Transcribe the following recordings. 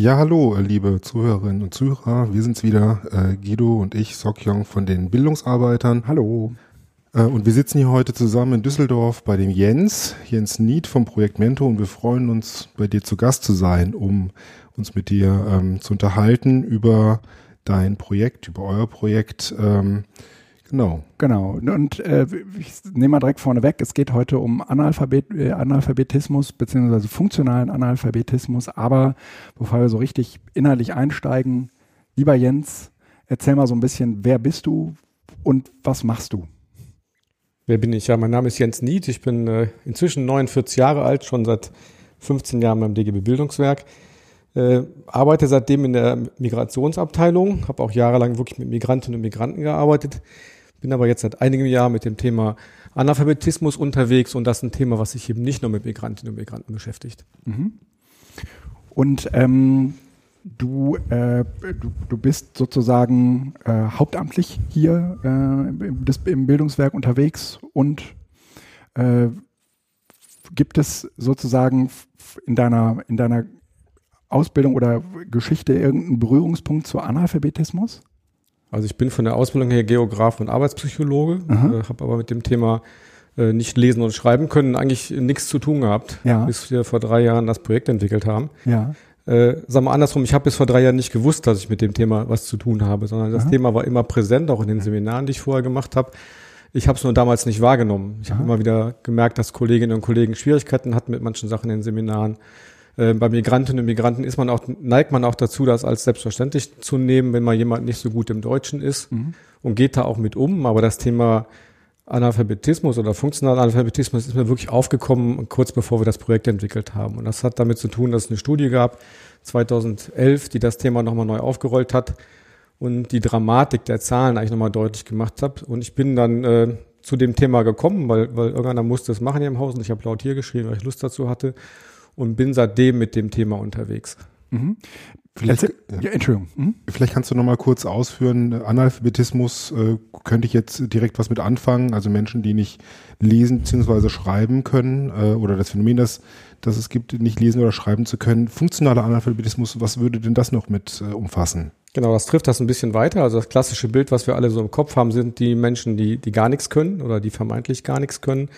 Ja, hallo, liebe Zuhörerinnen und Zuhörer. Wir sind's wieder, äh, Guido und ich, Sokyong von den Bildungsarbeitern. Hallo. Äh, und wir sitzen hier heute zusammen in Düsseldorf bei dem Jens, Jens Nied vom Projekt Mentor und wir freuen uns, bei dir zu Gast zu sein, um uns mit dir ähm, zu unterhalten über dein Projekt, über euer Projekt. Ähm, Genau. Genau. Und äh, ich nehme mal direkt vorne weg. Es geht heute um Analphabet, äh, Analphabetismus beziehungsweise funktionalen Analphabetismus. Aber bevor wir so richtig inhaltlich einsteigen, lieber Jens, erzähl mal so ein bisschen, wer bist du und was machst du? Wer bin ich? Ja, mein Name ist Jens Nied. Ich bin äh, inzwischen 49 Jahre alt, schon seit 15 Jahren beim DGB Bildungswerk. Äh, arbeite seitdem in der Migrationsabteilung, habe auch jahrelang wirklich mit Migrantinnen und Migranten gearbeitet bin aber jetzt seit einigem Jahr mit dem Thema Analphabetismus unterwegs und das ist ein Thema, was sich eben nicht nur mit Migrantinnen und Migranten beschäftigt. Mhm. Und ähm, du, äh, du, du bist sozusagen äh, hauptamtlich hier äh, im, Bildungswerk unterwegs und äh, gibt es sozusagen in deiner, in deiner Ausbildung oder Geschichte irgendeinen Berührungspunkt zu Analphabetismus? Also ich bin von der Ausbildung her Geograf und Arbeitspsychologe, äh, habe aber mit dem Thema äh, nicht lesen und schreiben können eigentlich nichts zu tun gehabt, ja. bis wir vor drei Jahren das Projekt entwickelt haben. Ja. Äh, sagen wir andersrum, ich habe bis vor drei Jahren nicht gewusst, dass ich mit dem Thema was zu tun habe, sondern das Aha. Thema war immer präsent, auch in den Seminaren, die ich vorher gemacht habe. Ich habe es nur damals nicht wahrgenommen. Ich habe immer wieder gemerkt, dass Kolleginnen und Kollegen Schwierigkeiten hatten mit manchen Sachen in den Seminaren. Äh, bei Migrantinnen und Migranten ist man auch, neigt man auch dazu, das als selbstverständlich zu nehmen, wenn mal jemand nicht so gut im Deutschen ist mhm. und geht da auch mit um. Aber das Thema Analphabetismus oder funktionaler Analphabetismus ist mir wirklich aufgekommen, kurz bevor wir das Projekt entwickelt haben. Und das hat damit zu tun, dass es eine Studie gab, 2011, die das Thema nochmal neu aufgerollt hat und die Dramatik der Zahlen eigentlich nochmal deutlich gemacht hat. Und ich bin dann äh, zu dem Thema gekommen, weil, weil irgendeiner musste es machen hier im Haus und ich habe laut hier geschrieben, weil ich Lust dazu hatte und bin seitdem mit dem Thema unterwegs. Mhm. Vielleicht, ja, Entschuldigung. Mhm. Vielleicht kannst du noch mal kurz ausführen, Analphabetismus, äh, könnte ich jetzt direkt was mit anfangen, also Menschen, die nicht lesen bzw. schreiben können äh, oder das Phänomen, dass, dass es gibt, nicht lesen oder schreiben zu können. Funktionaler Analphabetismus, was würde denn das noch mit äh, umfassen? Genau, das trifft das ein bisschen weiter. Also das klassische Bild, was wir alle so im Kopf haben, sind die Menschen, die, die gar nichts können oder die vermeintlich gar nichts können.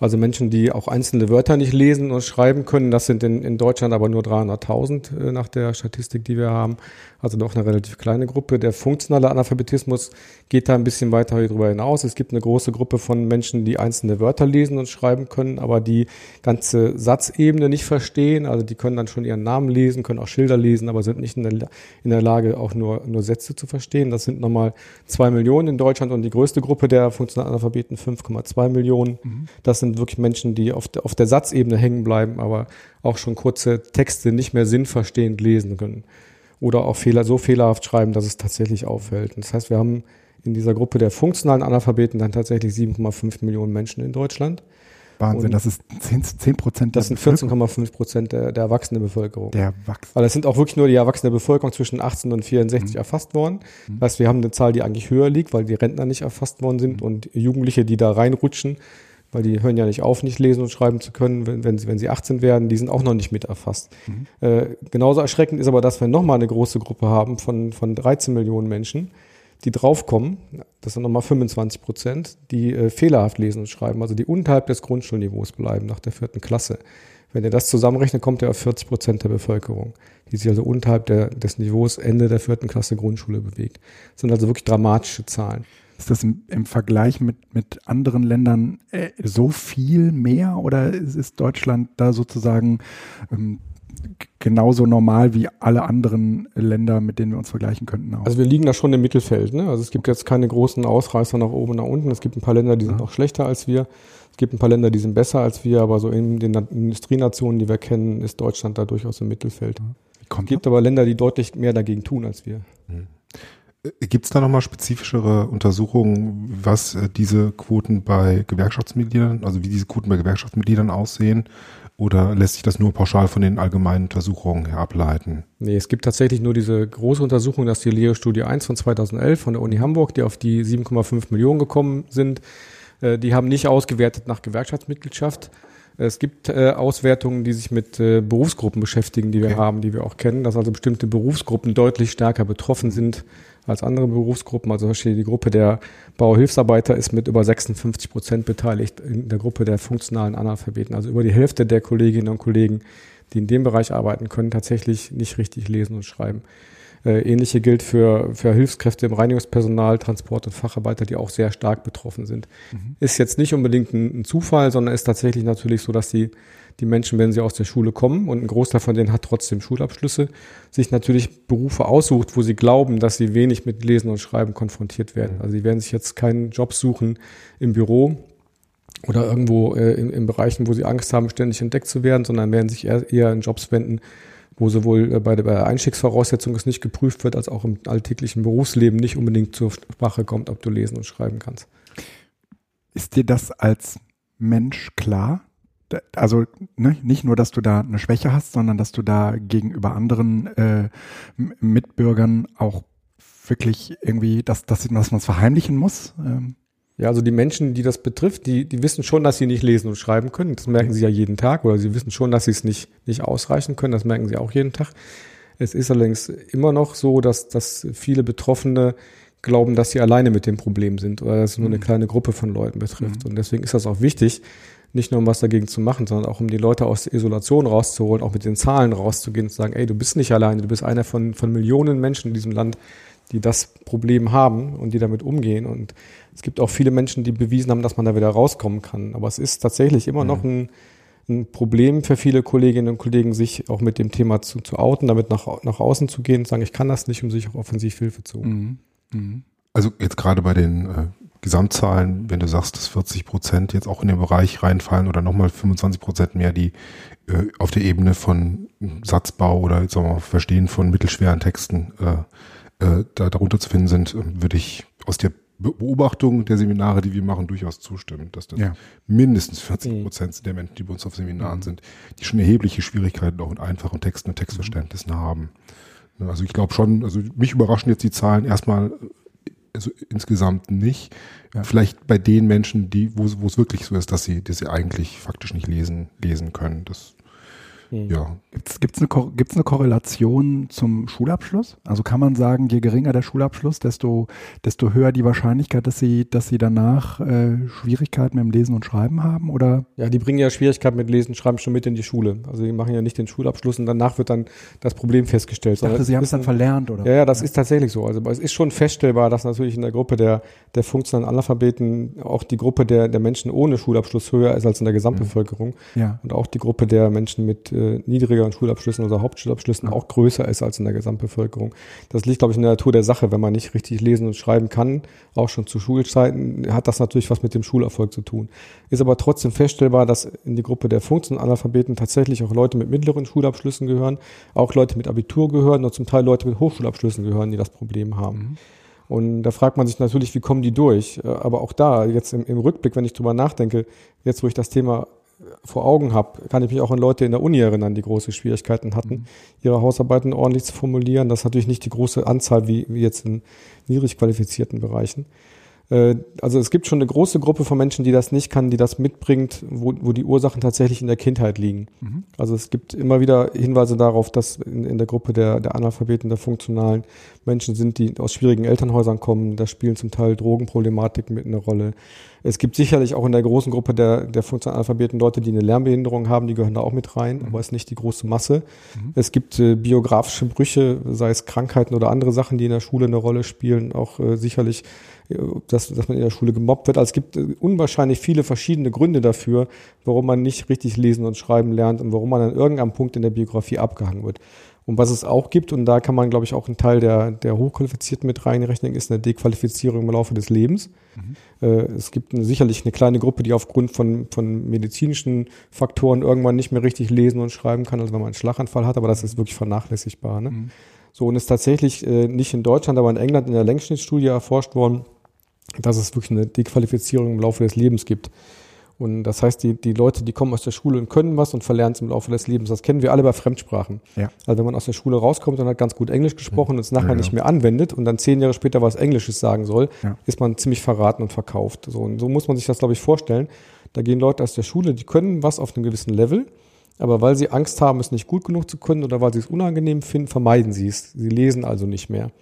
Also Menschen, die auch einzelne Wörter nicht lesen und schreiben können, das sind in, in Deutschland aber nur 300.000 äh, nach der Statistik, die wir haben. Also doch eine relativ kleine Gruppe. Der funktionale Analphabetismus geht da ein bisschen weiter darüber hinaus. Es gibt eine große Gruppe von Menschen, die einzelne Wörter lesen und schreiben können, aber die ganze Satzebene nicht verstehen. Also die können dann schon ihren Namen lesen, können auch Schilder lesen, aber sind nicht in der, in der Lage, auch nur, nur Sätze zu verstehen. Das sind nochmal zwei Millionen in Deutschland und die größte Gruppe der funktionalen Analphabeten 5,2 Millionen. Mhm. Das sind sind wirklich Menschen, die auf der, auf der Satzebene hängen bleiben, aber auch schon kurze Texte nicht mehr sinnverstehend lesen können. Oder auch Fehler so fehlerhaft schreiben, dass es tatsächlich auffällt. Und das heißt, wir haben in dieser Gruppe der funktionalen Analphabeten dann tatsächlich 7,5 Millionen Menschen in Deutschland. Wahnsinn, und das ist 10 Prozent Das sind 14,5 Prozent der, der erwachsenen Bevölkerung. Der Wachs Weil es sind auch wirklich nur die erwachsene Bevölkerung zwischen 18 und 64 mhm. erfasst worden. Mhm. Das heißt, wir haben eine Zahl, die eigentlich höher liegt, weil die Rentner nicht erfasst worden sind mhm. und Jugendliche, die da reinrutschen, weil die hören ja nicht auf, nicht lesen und schreiben zu können, wenn, wenn, sie, wenn sie 18 werden, die sind auch noch nicht mit erfasst. Mhm. Äh, genauso erschreckend ist aber, dass wir nochmal eine große Gruppe haben von, von 13 Millionen Menschen, die draufkommen, das sind nochmal 25 Prozent, die äh, fehlerhaft lesen und schreiben, also die unterhalb des Grundschulniveaus bleiben nach der vierten Klasse. Wenn ihr das zusammenrechnet, kommt ihr auf 40 Prozent der Bevölkerung, die sich also unterhalb der, des Niveaus Ende der vierten Klasse Grundschule bewegt. Das sind also wirklich dramatische Zahlen. Ist das im, im Vergleich mit, mit anderen Ländern äh, so viel mehr oder ist, ist Deutschland da sozusagen ähm, genauso normal wie alle anderen Länder, mit denen wir uns vergleichen könnten? Auch? Also wir liegen da schon im Mittelfeld. Ne? Also es gibt jetzt keine großen Ausreißer nach oben und nach unten. Es gibt ein paar Länder, die sind ja. noch schlechter als wir. Es gibt ein paar Länder, die sind besser als wir, aber so in den Industrienationen, die wir kennen, ist Deutschland da durchaus im Mittelfeld. Es gibt aber Länder, die deutlich mehr dagegen tun als wir. Mhm. Gibt es da nochmal spezifischere Untersuchungen, was äh, diese Quoten bei Gewerkschaftsmitgliedern, also wie diese Quoten bei Gewerkschaftsmitgliedern aussehen? Oder lässt sich das nur pauschal von den allgemeinen Untersuchungen her ableiten? Nee, es gibt tatsächlich nur diese große Untersuchung, das ist die Leo-Studie 1 von 2011 von der Uni Hamburg, die auf die 7,5 Millionen gekommen sind. Äh, die haben nicht ausgewertet nach Gewerkschaftsmitgliedschaft. Es gibt äh, Auswertungen, die sich mit äh, Berufsgruppen beschäftigen, die wir okay. haben, die wir auch kennen, dass also bestimmte Berufsgruppen deutlich stärker betroffen sind als andere Berufsgruppen. Also zum Beispiel die Gruppe der Bauhilfsarbeiter ist mit über 56 Prozent beteiligt in der Gruppe der funktionalen Analphabeten. Also über die Hälfte der Kolleginnen und Kollegen, die in dem Bereich arbeiten können, tatsächlich nicht richtig lesen und schreiben. Äh, ähnliche gilt für, für Hilfskräfte im Reinigungspersonal, Transport und Facharbeiter, die auch sehr stark betroffen sind. Mhm. Ist jetzt nicht unbedingt ein, ein, Zufall, sondern ist tatsächlich natürlich so, dass die, die Menschen, wenn sie aus der Schule kommen, und ein Großteil von denen hat trotzdem Schulabschlüsse, sich natürlich Berufe aussucht, wo sie glauben, dass sie wenig mit Lesen und Schreiben konfrontiert werden. Also sie werden sich jetzt keinen Job suchen im Büro, oder irgendwo äh, in, in Bereichen, wo sie Angst haben, ständig entdeckt zu werden, sondern werden sich eher, eher in Jobs wenden, wo sowohl äh, bei der Einstiegsvoraussetzung es nicht geprüft wird, als auch im alltäglichen Berufsleben nicht unbedingt zur Sprache kommt, ob du lesen und schreiben kannst. Ist dir das als Mensch klar? Also ne, nicht nur, dass du da eine Schwäche hast, sondern dass du da gegenüber anderen äh, Mitbürgern auch wirklich irgendwie, dass, dass, dass man es verheimlichen muss? Ähm. Ja, also die Menschen, die das betrifft, die, die wissen schon, dass sie nicht lesen und schreiben können. Das merken sie ja jeden Tag. Oder sie wissen schon, dass sie es nicht, nicht ausreichen können. Das merken sie auch jeden Tag. Es ist allerdings immer noch so, dass, dass viele Betroffene glauben, dass sie alleine mit dem Problem sind oder dass es nur eine mhm. kleine Gruppe von Leuten betrifft. Mhm. Und deswegen ist das auch wichtig, nicht nur um was dagegen zu machen, sondern auch um die Leute aus der Isolation rauszuholen, auch mit den Zahlen rauszugehen und zu sagen, ey, du bist nicht alleine, du bist einer von, von Millionen Menschen in diesem Land, die das Problem haben und die damit umgehen. Und es gibt auch viele Menschen, die bewiesen haben, dass man da wieder rauskommen kann. Aber es ist tatsächlich immer noch ein, ein Problem für viele Kolleginnen und Kollegen, sich auch mit dem Thema zu, zu outen, damit nach, nach außen zu gehen und sagen, ich kann das nicht, um sich auch offensiv Hilfe zu holen. Mhm. Mhm. Also jetzt gerade bei den äh, Gesamtzahlen, wenn du sagst, dass 40 Prozent jetzt auch in den Bereich reinfallen oder nochmal 25 Prozent mehr, die äh, auf der Ebene von Satzbau oder sagen wir mal, Verstehen von mittelschweren Texten äh, äh, da, darunter zu finden sind, äh, würde ich aus der Beobachtung der Seminare, die wir machen, durchaus zustimmen, dass das ja. mindestens 40 mhm. Prozent mhm. der Menschen, die bei uns auf Seminaren mhm. sind, die schon erhebliche Schwierigkeiten auch in einfachen Texten und Textverständnissen mhm. haben. Also ich glaube schon, also mich überraschen jetzt die Zahlen erstmal also insgesamt nicht. Ja. Vielleicht bei den Menschen, die, wo, wo es wirklich so ist, dass sie, dass sie eigentlich faktisch nicht lesen, lesen können. Das hm. Ja. Gibt es eine, gibt's eine Korrelation zum Schulabschluss? Also kann man sagen, je geringer der Schulabschluss, desto, desto höher die Wahrscheinlichkeit, dass sie, dass sie danach äh, Schwierigkeiten mit dem Lesen und Schreiben haben? Oder? Ja, die bringen ja Schwierigkeiten mit Lesen und Schreiben schon mit in die Schule. Also die machen ja nicht den Schulabschluss und danach wird dann das Problem festgestellt. Ich dachte, sie haben es dann verlernt, oder? Ja, ja, das ja. ist tatsächlich so. Also es ist schon feststellbar, dass natürlich in der Gruppe der, der funktionalen Analphabeten auch die Gruppe der, der Menschen ohne Schulabschluss höher ist als in der Gesamtbevölkerung. Ja. Und auch die Gruppe der Menschen mit äh, niedrigeren Schulabschlüssen oder Hauptschulabschlüssen auch größer ist als in der Gesamtbevölkerung. Das liegt, glaube ich, in der Natur der Sache. Wenn man nicht richtig lesen und schreiben kann, auch schon zu Schulzeiten, hat das natürlich was mit dem Schulerfolg zu tun. Ist aber trotzdem feststellbar, dass in die Gruppe der Funktionanalphabeten tatsächlich auch Leute mit mittleren Schulabschlüssen gehören, auch Leute mit Abitur gehören und zum Teil Leute mit Hochschulabschlüssen gehören, die das Problem haben. Mhm. Und da fragt man sich natürlich, wie kommen die durch? Aber auch da, jetzt im, im Rückblick, wenn ich drüber nachdenke, jetzt wo ich das Thema vor Augen habe, kann ich mich auch an Leute in der Uni erinnern, die große Schwierigkeiten hatten, mhm. ihre Hausarbeiten ordentlich zu formulieren. Das ist natürlich nicht die große Anzahl wie, wie jetzt in niedrig qualifizierten Bereichen. Äh, also es gibt schon eine große Gruppe von Menschen, die das nicht kann, die das mitbringt, wo, wo die Ursachen tatsächlich in der Kindheit liegen. Mhm. Also es gibt immer wieder Hinweise darauf, dass in, in der Gruppe der, der Analphabeten, der funktionalen Menschen sind, die aus schwierigen Elternhäusern kommen. Da spielen zum Teil Drogenproblematiken mit eine Rolle. Es gibt sicherlich auch in der großen Gruppe der, der Funktionalalphabeten Leute, die eine Lernbehinderung haben, die gehören da auch mit rein, mhm. aber es ist nicht die große Masse. Mhm. Es gibt äh, biografische Brüche, sei es Krankheiten oder andere Sachen, die in der Schule eine Rolle spielen, auch äh, sicherlich dass, dass man in der Schule gemobbt wird. Also es gibt äh, unwahrscheinlich viele verschiedene Gründe dafür, warum man nicht richtig lesen und schreiben lernt und warum man an irgendeinem Punkt in der Biografie abgehangen wird. Und was es auch gibt, und da kann man, glaube ich, auch einen Teil der, der Hochqualifizierten mit reinrechnen, ist eine Dequalifizierung im Laufe des Lebens. Mhm. Äh, es gibt eine, sicherlich eine kleine Gruppe, die aufgrund von, von medizinischen Faktoren irgendwann nicht mehr richtig lesen und schreiben kann, also wenn man einen Schlaganfall hat, aber das ist wirklich vernachlässigbar. Ne? Mhm. So, und ist tatsächlich äh, nicht in Deutschland, aber in England in der Längsschnittstudie erforscht worden, dass es wirklich eine Dequalifizierung im Laufe des Lebens gibt. Und das heißt, die, die Leute, die kommen aus der Schule und können was und verlernen es im Laufe des Lebens. Das kennen wir alle bei Fremdsprachen. Ja. Also wenn man aus der Schule rauskommt und hat ganz gut Englisch gesprochen und es nachher ja, nicht mehr anwendet und dann zehn Jahre später was Englisches sagen soll, ist man ziemlich verraten und verkauft. So, und so muss man sich das, glaube ich, vorstellen. Da gehen Leute aus der Schule, die können was auf einem gewissen Level, aber weil sie Angst haben, es nicht gut genug zu können oder weil sie es unangenehm finden, vermeiden sie es. Sie lesen also nicht mehr.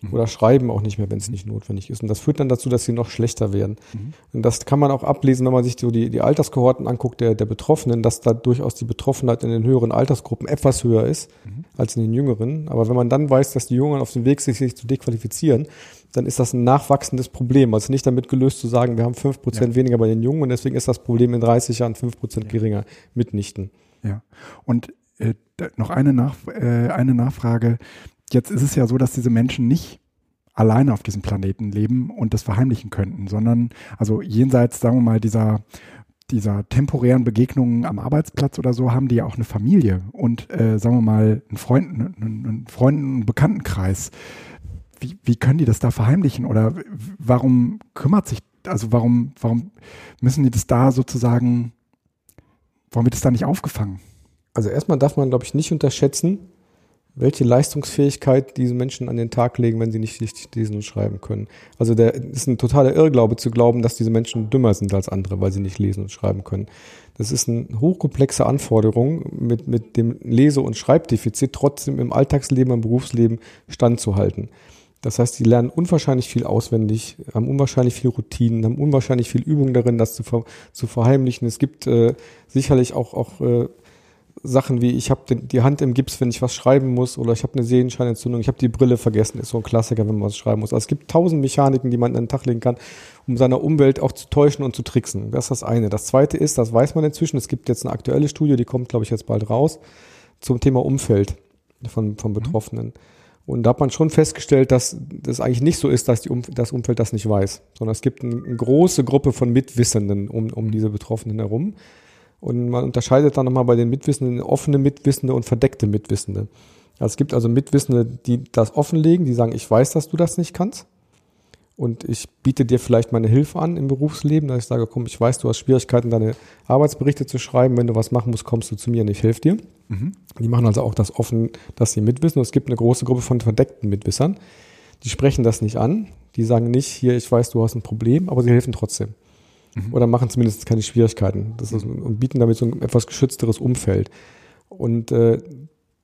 Mhm. Oder schreiben auch nicht mehr, wenn es nicht notwendig ist. Und das führt dann dazu, dass sie noch schlechter werden. Mhm. Und das kann man auch ablesen, wenn man sich so die, die Alterskohorten anguckt der, der Betroffenen, dass da durchaus die Betroffenheit in den höheren Altersgruppen etwas höher ist mhm. als in den jüngeren. Aber wenn man dann weiß, dass die Jungen auf dem Weg sind, sich zu dequalifizieren, dann ist das ein nachwachsendes Problem. Also nicht damit gelöst zu sagen, wir haben fünf Prozent ja. weniger bei den Jungen und deswegen ist das Problem in 30 Jahren fünf Prozent ja. geringer. Mitnichten. Ja. Und äh, noch eine, Nach äh, eine Nachfrage. Jetzt ist es ja so, dass diese Menschen nicht alleine auf diesem Planeten leben und das verheimlichen könnten, sondern also jenseits, sagen wir mal, dieser dieser temporären Begegnungen am Arbeitsplatz oder so haben die ja auch eine Familie und äh, sagen wir mal einen Freund, einen, Freunden, einen Bekanntenkreis. Wie, wie können die das da verheimlichen oder warum kümmert sich, also warum, warum müssen die das da sozusagen, warum wird das da nicht aufgefangen? Also erstmal darf man, glaube ich, nicht unterschätzen, welche Leistungsfähigkeit diese Menschen an den Tag legen, wenn sie nicht richtig lesen und schreiben können. Also der ist ein totaler Irrglaube zu glauben, dass diese Menschen dümmer sind als andere, weil sie nicht lesen und schreiben können. Das ist eine hochkomplexe Anforderung, mit, mit dem Lese- und Schreibdefizit trotzdem im Alltagsleben, im Berufsleben standzuhalten. Das heißt, sie lernen unwahrscheinlich viel auswendig, haben unwahrscheinlich viel Routinen, haben unwahrscheinlich viel Übung darin, das zu, ver zu verheimlichen. Es gibt äh, sicherlich auch, auch äh, Sachen wie, ich habe die Hand im Gips, wenn ich was schreiben muss, oder ich habe eine Sehenscheinentzündung, ich habe die Brille vergessen, ist so ein Klassiker, wenn man was schreiben muss. Also es gibt tausend Mechaniken, die man an den Tag legen kann, um seine Umwelt auch zu täuschen und zu tricksen. Das ist das eine. Das zweite ist, das weiß man inzwischen, es gibt jetzt eine aktuelle Studie, die kommt, glaube ich, jetzt bald raus, zum Thema Umfeld von, von Betroffenen. Und da hat man schon festgestellt, dass das eigentlich nicht so ist, dass die um, das Umfeld das nicht weiß, sondern es gibt eine, eine große Gruppe von Mitwissenden um, um diese Betroffenen herum und man unterscheidet dann nochmal bei den Mitwissenden offene Mitwissende und verdeckte Mitwissende. Also es gibt also Mitwissende, die das offenlegen, die sagen, ich weiß, dass du das nicht kannst. Und ich biete dir vielleicht meine Hilfe an im Berufsleben, dass ich sage, komm, ich weiß, du hast Schwierigkeiten, deine Arbeitsberichte zu schreiben. Wenn du was machen musst, kommst du zu mir und ich helfe dir. Mhm. Die machen also auch das offen, dass sie mitwissen. Und es gibt eine große Gruppe von verdeckten Mitwissern. Die sprechen das nicht an. Die sagen nicht, hier, ich weiß, du hast ein Problem, aber sie helfen trotzdem mhm. oder machen zumindest keine Schwierigkeiten das ist, und bieten damit so ein etwas geschützteres Umfeld. Und äh,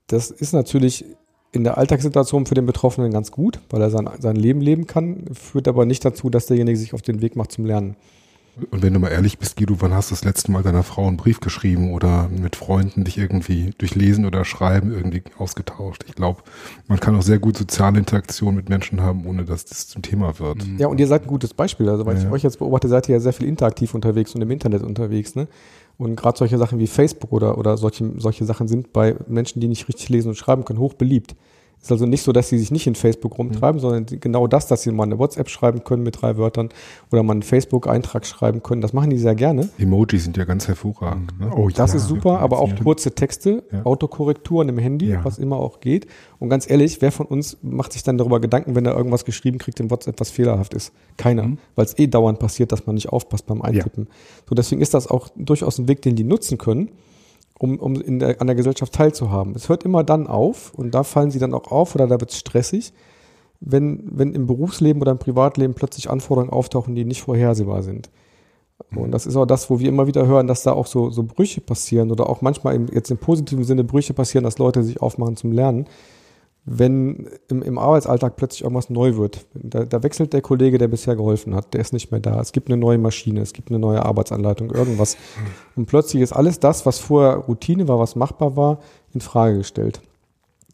das ist natürlich in der Alltagssituation für den Betroffenen ganz gut, weil er sein, sein Leben leben kann, führt aber nicht dazu, dass derjenige sich auf den Weg macht zum Lernen. Und wenn du mal ehrlich bist, Guido, wann hast du das letzte Mal deiner Frau einen Brief geschrieben oder mit Freunden dich irgendwie durch Lesen oder Schreiben irgendwie ausgetauscht? Ich glaube, man kann auch sehr gut soziale Interaktion mit Menschen haben, ohne dass das zum Thema wird. Ja, und ihr seid ein gutes Beispiel. Also, weil ja. ich euch jetzt beobachte, seid ihr ja sehr viel interaktiv unterwegs und im Internet unterwegs, ne? Und gerade solche Sachen wie Facebook oder, oder solche, solche Sachen sind bei Menschen, die nicht richtig lesen und schreiben können, hoch beliebt. Ist also nicht so, dass sie sich nicht in Facebook rumtreiben, mhm. sondern genau das, dass sie mal eine WhatsApp schreiben können mit drei Wörtern oder mal einen Facebook-Eintrag schreiben können. Das machen die sehr gerne. Emojis sind ja ganz hervorragend. Ne? Oh, das ja, ist super, aber auch kurze Texte, ja. Autokorrekturen im Handy, ja. was immer auch geht. Und ganz ehrlich, wer von uns macht sich dann darüber Gedanken, wenn er irgendwas geschrieben kriegt in WhatsApp, was fehlerhaft ist? Keiner. Mhm. Weil es eh dauernd passiert, dass man nicht aufpasst beim Eintippen. So, deswegen ist das auch durchaus ein Weg, den die nutzen können um, um in der, an der Gesellschaft teilzuhaben. Es hört immer dann auf und da fallen sie dann auch auf oder da wird es stressig, wenn, wenn im Berufsleben oder im Privatleben plötzlich Anforderungen auftauchen, die nicht vorhersehbar sind. Und das ist auch das, wo wir immer wieder hören, dass da auch so, so Brüche passieren oder auch manchmal im, jetzt im positiven Sinne Brüche passieren, dass Leute sich aufmachen zum Lernen, wenn im, im Arbeitsalltag plötzlich irgendwas neu wird. Da, da, wechselt der Kollege, der bisher geholfen hat, der ist nicht mehr da. Es gibt eine neue Maschine, es gibt eine neue Arbeitsanleitung, irgendwas. Und plötzlich ist alles das, was vorher Routine war, was machbar war, in Frage gestellt.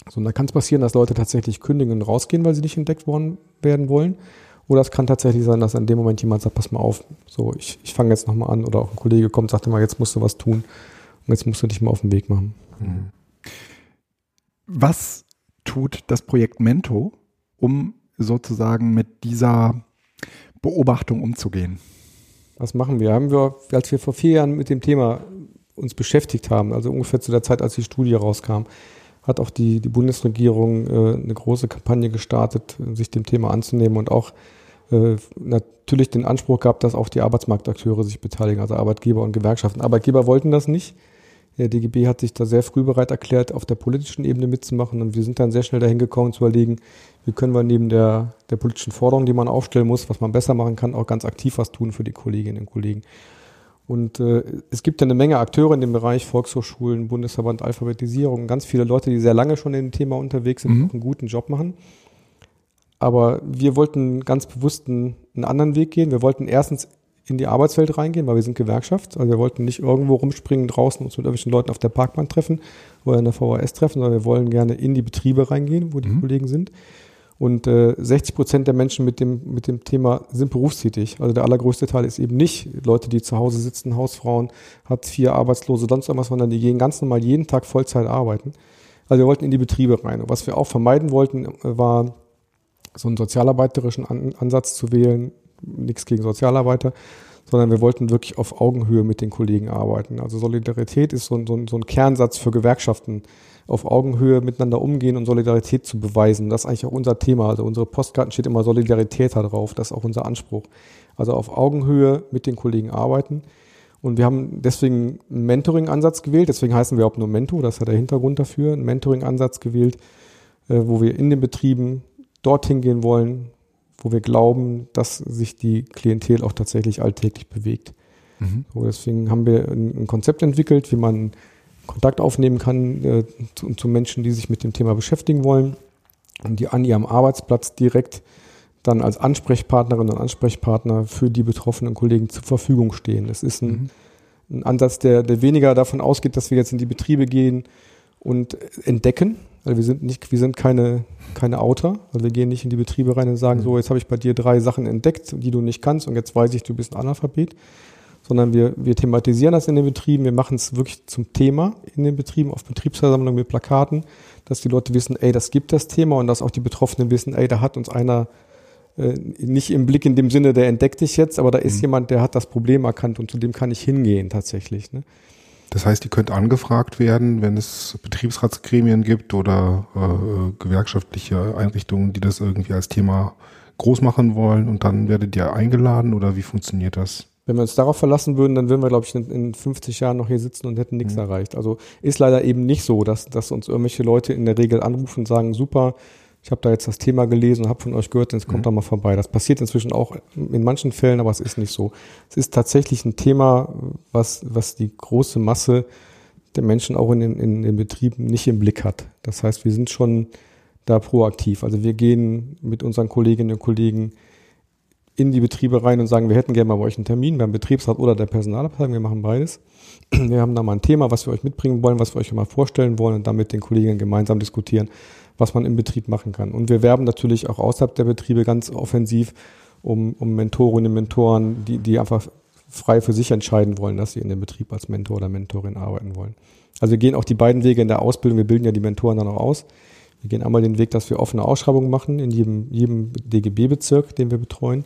So, und da kann es passieren, dass Leute tatsächlich kündigen und rausgehen, weil sie nicht entdeckt worden werden wollen. Oder es kann tatsächlich sein, dass in dem Moment jemand sagt, pass mal auf, so, ich, ich fange jetzt nochmal an. Oder auch ein Kollege kommt, sagt immer, jetzt musst du was tun. Und jetzt musst du dich mal auf den Weg machen. Was tut das Projekt Mento, um sozusagen mit dieser Beobachtung umzugehen? Was machen wir? Haben wir, als wir vor vier Jahren mit dem Thema uns beschäftigt haben, also ungefähr zu der Zeit, als die Studie rauskam, hat auch die, die Bundesregierung äh, eine große Kampagne gestartet, sich dem Thema anzunehmen und auch äh, natürlich den Anspruch gehabt, dass auch die Arbeitsmarktakteure sich beteiligen, also Arbeitgeber und Gewerkschaften. Arbeitgeber wollten das nicht. Der DGB hat sich da sehr früh bereit erklärt, auf der politischen Ebene mitzumachen und wir sind dann sehr schnell dahin gekommen zu überlegen, wie können wir neben der, der politischen Forderung, die man aufstellen muss, was man besser machen kann, auch ganz aktiv was tun für die Kolleginnen und Kollegen. Und äh, es gibt ja eine Menge Akteure in dem Bereich Volkshochschulen, Bundesverband Alphabetisierung, ganz viele Leute, die sehr lange schon in dem Thema unterwegs sind, mhm. auch einen guten Job machen. Aber wir wollten ganz bewusst einen, einen anderen Weg gehen. Wir wollten erstens in die Arbeitswelt reingehen, weil wir sind Gewerkschaft. Also wir wollten nicht irgendwo rumspringen draußen uns mit irgendwelchen Leuten auf der Parkbahn treffen oder in der VHS treffen, sondern wir wollen gerne in die Betriebe reingehen, wo die mhm. Kollegen sind. Und äh, 60 Prozent der Menschen mit dem, mit dem Thema sind berufstätig. Also der allergrößte Teil ist eben nicht Leute, die zu Hause sitzen, Hausfrauen, hat vier Arbeitslose, sonst irgendwas, sondern die gehen ganz normal jeden Tag Vollzeit arbeiten. Also wir wollten in die Betriebe rein. Und was wir auch vermeiden wollten, äh, war so einen sozialarbeiterischen An Ansatz zu wählen. Nichts gegen Sozialarbeiter, sondern wir wollten wirklich auf Augenhöhe mit den Kollegen arbeiten. Also Solidarität ist so ein, so ein, so ein Kernsatz für Gewerkschaften auf Augenhöhe miteinander umgehen und Solidarität zu beweisen. Das ist eigentlich auch unser Thema. Also unsere Postkarten steht immer Solidarität da drauf. Das ist auch unser Anspruch. Also auf Augenhöhe mit den Kollegen arbeiten. Und wir haben deswegen einen Mentoring-Ansatz gewählt. Deswegen heißen wir auch nur Mento. Das hat der Hintergrund dafür. Einen Mentoring-Ansatz gewählt, äh, wo wir in den Betrieben dorthin gehen wollen, wo wir glauben, dass sich die Klientel auch tatsächlich alltäglich bewegt. Mhm. So, deswegen haben wir ein, Konzept entwickelt, wie man Kontakt aufnehmen kann äh, zu, zu, Menschen, die sich mit dem Thema beschäftigen wollen und die an ihrem Arbeitsplatz direkt dann als Ansprechpartnerin und Ansprechpartner für die betroffenen Kollegen zur Verfügung stehen. Es ist ein, mhm. ein Ansatz, der, der weniger davon ausgeht, dass wir jetzt in die Betriebe gehen und entdecken. Also wir sind nicht, wir sind keine, keine Autor. Also wir gehen nicht in die Betriebe rein und sagen, mhm. so, jetzt habe ich bei dir drei Sachen entdeckt, die du nicht kannst und jetzt weiß ich, du bist ein Analphabet, sondern wir, wir thematisieren das in den Betrieben, wir machen es wirklich zum Thema in den Betrieben, auf Betriebsversammlungen mit Plakaten, dass die Leute wissen, ey, das gibt das Thema und dass auch die Betroffenen wissen, ey, da hat uns einer äh, nicht im Blick in dem Sinne, der entdeckt dich jetzt, aber da ist mhm. jemand, der hat das Problem erkannt und zu dem kann ich hingehen tatsächlich. Ne? Das heißt, ihr könnt angefragt werden, wenn es Betriebsratsgremien gibt oder äh, gewerkschaftliche Einrichtungen, die das irgendwie als Thema groß machen wollen und dann werdet ihr eingeladen oder wie funktioniert das? Wenn wir uns darauf verlassen würden, dann würden wir, glaube ich, in, 50 Jahren noch hier sitzen und hätten nichts mhm. erreicht. Also ist leider eben nicht so, dass, dass uns irgendwelche Leute in der Regel anrufen und sagen, super, ich habe da jetzt das Thema gelesen und habe von euch gehört, jetzt kommt mhm. da mal vorbei. Das passiert inzwischen auch in manchen Fällen, aber es ist nicht so. Es ist tatsächlich ein Thema, was, was die große Masse der Menschen auch in den, in den Betrieben nicht im Blick hat. Das heißt, wir sind schon da proaktiv. Also wir gehen mit unseren Kolleginnen und Kollegen in die Betriebe rein und sagen, wir hätten gerne mal bei euch einen Termin beim Betriebsrat oder der Personalabteilung, wir machen beides. Wir haben da mal ein Thema, was wir euch mitbringen wollen, was wir euch mal vorstellen wollen und dann mit den Kollegen gemeinsam diskutieren, was man im Betrieb machen kann. Und wir werben natürlich auch außerhalb der Betriebe ganz offensiv um, um Mentorinnen und Mentoren, die, die einfach frei für sich entscheiden wollen, dass sie in dem Betrieb als Mentor oder Mentorin arbeiten wollen. Also wir gehen auch die beiden Wege in der Ausbildung, wir bilden ja die Mentoren dann auch aus. Wir gehen einmal den Weg, dass wir offene Ausschreibungen machen in jedem, jedem DGB-Bezirk, den wir betreuen.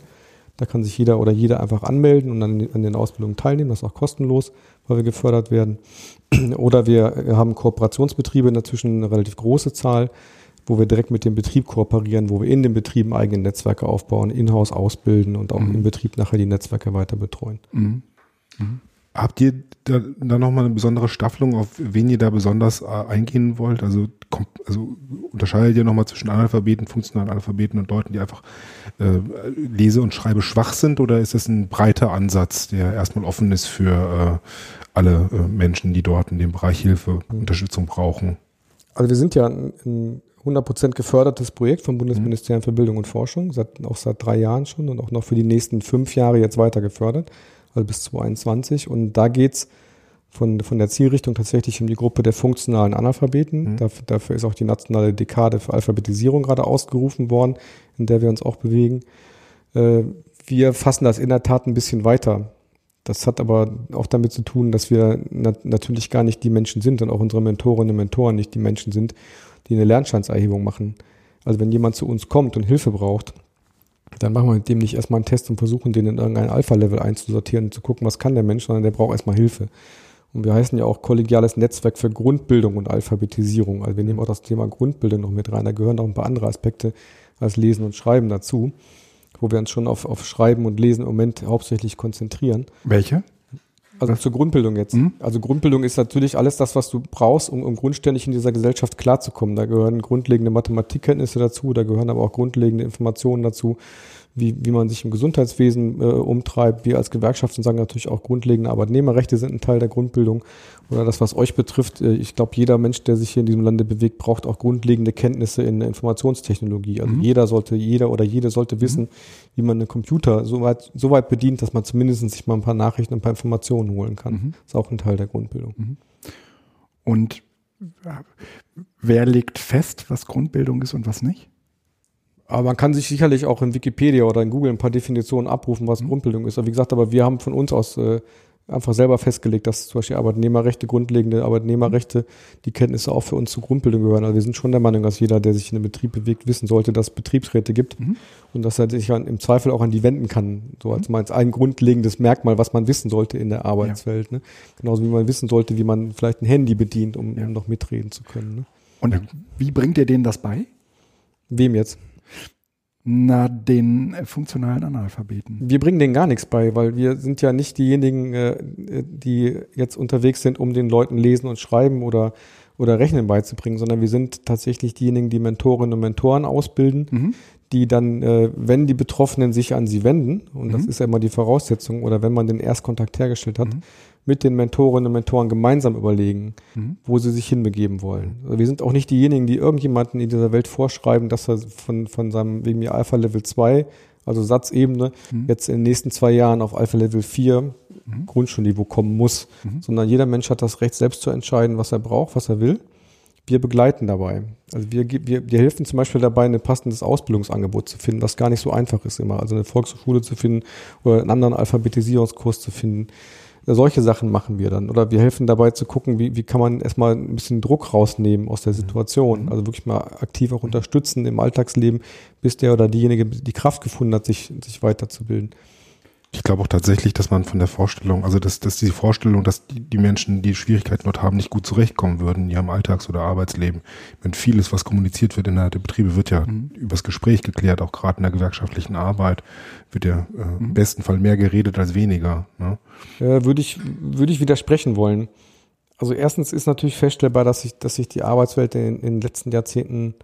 Da kann sich jeder oder jeder einfach anmelden und an, an den Ausbildungen teilnehmen. Das ist auch kostenlos, weil wir gefördert werden. Oder wir haben Kooperationsbetriebe, inzwischen eine relativ große Zahl, wo wir direkt mit dem Betrieb kooperieren, wo wir in den Betrieben eigene Netzwerke aufbauen, in-house ausbilden und auch mhm. im Betrieb nachher die Netzwerke weiter betreuen. Mhm. Mhm. Habt ihr da, da nochmal eine besondere Staffelung, auf wen ihr da besonders äh, eingehen wollt? Also, kommt, also unterscheidet ihr nochmal zwischen Analphabeten, funktionalen Analphabeten und Leuten, die einfach äh, lese- und schreibe schwach sind? Oder ist das ein breiter Ansatz, der erstmal offen ist für äh, alle äh, Menschen, die dort in dem Bereich Hilfe, Unterstützung brauchen? Also wir sind ja ein, ein 100% gefördertes Projekt vom Bundesministerium für Bildung und Forschung, seit, auch seit drei Jahren schon und auch noch für die nächsten fünf Jahre jetzt weiter gefördert also bis 2021. Und da geht's von, von der Zielrichtung tatsächlich um die Gruppe der funktionalen Analphabeten. Mhm. Dafür, dafür ist auch die nationale Dekade für Alphabetisierung gerade ausgerufen worden, in der wir uns auch bewegen. Äh, wir fassen das in der Tat ein bisschen weiter. Das hat aber auch damit zu tun, dass wir nat natürlich gar nicht die Menschen sind und auch unsere Mentorinnen und Mentoren nicht die Menschen sind, die eine Lernstandserhebung machen. Also wenn jemand zu uns kommt und Hilfe braucht, dann machen wir mit dem nicht erstmal einen Test und versuchen, den in irgendein Alpha-Level einzusortieren und zu gucken, was kann der Mensch, sondern der braucht erstmal Hilfe. Und wir heißen ja auch kollegiales Netzwerk für Grundbildung und Alphabetisierung. Also wir nehmen auch das Thema Grundbildung noch mit rein. Da gehören auch ein paar andere Aspekte als Lesen und Schreiben dazu. wo wir uns schon auf, auf Schreiben und Lesen im Moment hauptsächlich konzentrieren. Welche? Also zur Grundbildung jetzt. Mhm. Also Grundbildung ist natürlich alles das, was du brauchst, um, um grundständig in dieser Gesellschaft klarzukommen. Da gehören grundlegende Mathematikkenntnisse dazu, da gehören aber auch grundlegende Informationen dazu, wie, wie man sich im Gesundheitswesen äh, umtreibt. Wir als Gewerkschaften sagen natürlich auch, grundlegende Arbeitnehmerrechte sind ein Teil der Grundbildung. Oder das, was euch betrifft, äh, ich glaube, jeder Mensch, der sich hier in diesem Lande bewegt, braucht auch grundlegende Kenntnisse in der Informationstechnologie. Also mhm. jeder sollte, jeder oder jede sollte wissen, mhm. wie man einen Computer so weit, so weit bedient, dass man zumindest sich mal ein paar Nachrichten, ein paar Informationen holen kann. Mhm. Das ist auch ein Teil der Grundbildung. Mhm. Und wer legt fest, was Grundbildung ist und was nicht? Aber man kann sich sicherlich auch in Wikipedia oder in Google ein paar Definitionen abrufen, was mhm. Grundbildung ist. Aber wie gesagt, aber wir haben von uns aus äh, einfach selber festgelegt, dass zum Beispiel Arbeitnehmerrechte, grundlegende Arbeitnehmerrechte, die Kenntnisse auch für uns zur Grundbildung gehören. Also wir sind schon der Meinung, dass jeder, der sich in einem Betrieb bewegt, wissen sollte, dass es Betriebsräte gibt mhm. und dass er sich an, im Zweifel auch an die wenden kann. So als, mhm. als ein grundlegendes Merkmal, was man wissen sollte in der Arbeitswelt. Ja. Ne? Genauso wie man wissen sollte, wie man vielleicht ein Handy bedient, um, ja. um noch mitreden zu können. Ne? Und wie bringt ihr denen das bei? Wem jetzt? Na, den äh, funktionalen Analphabeten. Wir bringen denen gar nichts bei, weil wir sind ja nicht diejenigen, äh, die jetzt unterwegs sind, um den Leuten lesen und schreiben oder, oder Rechnen beizubringen, sondern wir sind tatsächlich diejenigen, die Mentorinnen und Mentoren ausbilden, mhm. Die dann, äh, wenn die Betroffenen sich an sie wenden, und mhm. das ist ja immer die Voraussetzung, oder wenn man den Erstkontakt hergestellt hat, mhm mit den Mentorinnen und Mentoren gemeinsam überlegen, mhm. wo sie sich hinbegeben wollen. Also wir sind auch nicht diejenigen, die irgendjemanden in dieser Welt vorschreiben, dass er von, von seinem wegen mir Alpha Level 2, also Satzebene, mhm. jetzt in den nächsten zwei Jahren auf Alpha Level 4 mhm. Grundschulniveau kommen muss, mhm. sondern jeder Mensch hat das Recht, selbst zu entscheiden, was er braucht, was er will. Wir begleiten dabei. Also wir, wir, wir helfen zum Beispiel dabei, ein passendes Ausbildungsangebot zu finden, was gar nicht so einfach ist immer. Also eine Volkshochschule zu finden oder einen anderen Alphabetisierungskurs zu finden solche Sachen machen wir dann. Oder wir helfen dabei zu gucken, wie, wie kann man erstmal ein bisschen Druck rausnehmen aus der mhm. Situation. Mhm. Also wirklich mal aktiv auch unterstützen im Alltagsleben, bis der oder diejenige die Kraft gefunden hat, sich, sich weiterzubilden. Ich glaube auch tatsächlich, dass man von der Vorstellung, also dass, dass die Vorstellung, dass die, die Menschen, die Schwierigkeiten dort haben, nicht gut zurechtkommen würden in ihrem Alltags- oder Arbeitsleben. Wenn vieles, was kommuniziert wird innerhalb der Betriebe, wird ja mhm. übers Gespräch geklärt, auch gerade in der gewerkschaftlichen Arbeit wird ja äh, mhm. im besten Fall mehr geredet als weniger. Ne? Äh, würde ich, würde ich widersprechen wollen. Also erstens ist natürlich feststellbar, dass sich, dass sich die Arbeitswelt in, in den letzten Jahrzehnten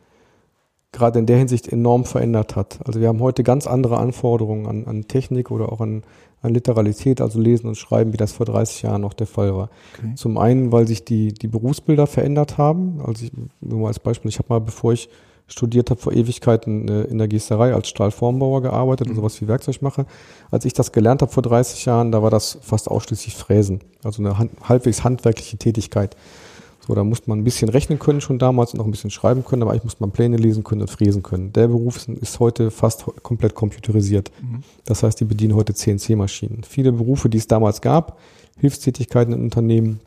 gerade in der Hinsicht enorm verändert hat. Also wir haben heute ganz andere Anforderungen an, an Technik oder auch an, an Literalität, also Lesen und Schreiben, wie das vor 30 Jahren noch der Fall war. Okay. Zum einen, weil sich die, die Berufsbilder verändert haben. Also ich, nur mal als Beispiel, ich habe mal, bevor ich studiert habe, vor Ewigkeiten äh, in der Gießerei als Stahlformbauer gearbeitet mhm. und sowas wie Werkzeugmacher. Als ich das gelernt habe vor 30 Jahren, da war das fast ausschließlich Fräsen, also eine hand, halbwegs handwerkliche Tätigkeit. So, da musste man ein bisschen rechnen können schon damals und auch ein bisschen schreiben können, aber eigentlich musste man Pläne lesen können und fräsen können. Der Beruf ist heute fast komplett computerisiert. Mhm. Das heißt, die bedienen heute CNC-Maschinen. Viele Berufe, die es damals gab, Hilfstätigkeiten in Unternehmen,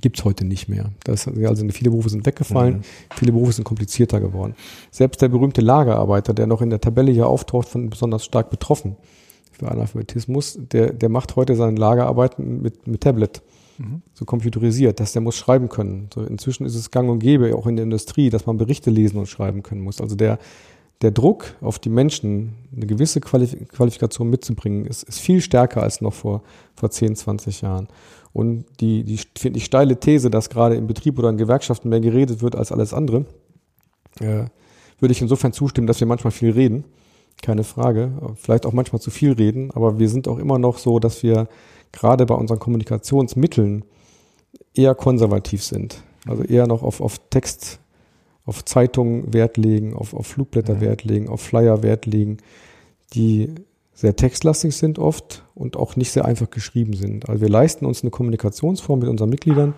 gibt es heute nicht mehr. Das, also viele Berufe sind weggefallen, mhm. viele Berufe sind komplizierter geworden. Selbst der berühmte Lagerarbeiter, der noch in der Tabelle hier auftaucht, von besonders stark betroffen für Analphabetismus, der, der macht heute seine Lagerarbeiten mit, mit Tablet mhm. so computerisiert, dass der muss schreiben können. So inzwischen ist es gang und gäbe, auch in der Industrie, dass man Berichte lesen und schreiben können muss. Also der, der Druck auf die Menschen, eine gewisse Qualif Qualifikation mitzubringen, ist, ist viel stärker als noch vor, vor 10, 20 Jahren. Und die, die, die steile These, dass gerade im Betrieb oder in Gewerkschaften mehr geredet wird als alles andere, äh, würde ich insofern zustimmen, dass wir manchmal viel reden. Keine Frage. Vielleicht auch manchmal zu viel reden, aber wir sind auch immer noch so, dass wir gerade bei unseren Kommunikationsmitteln eher konservativ sind. Also eher noch auf, auf Text, auf Zeitungen Wert legen, auf, auf Flugblätter mhm. Wert legen, auf Flyer Wert legen, die sehr textlastig sind oft und auch nicht sehr einfach geschrieben sind. Also wir leisten uns eine Kommunikationsform mit unseren Mitgliedern,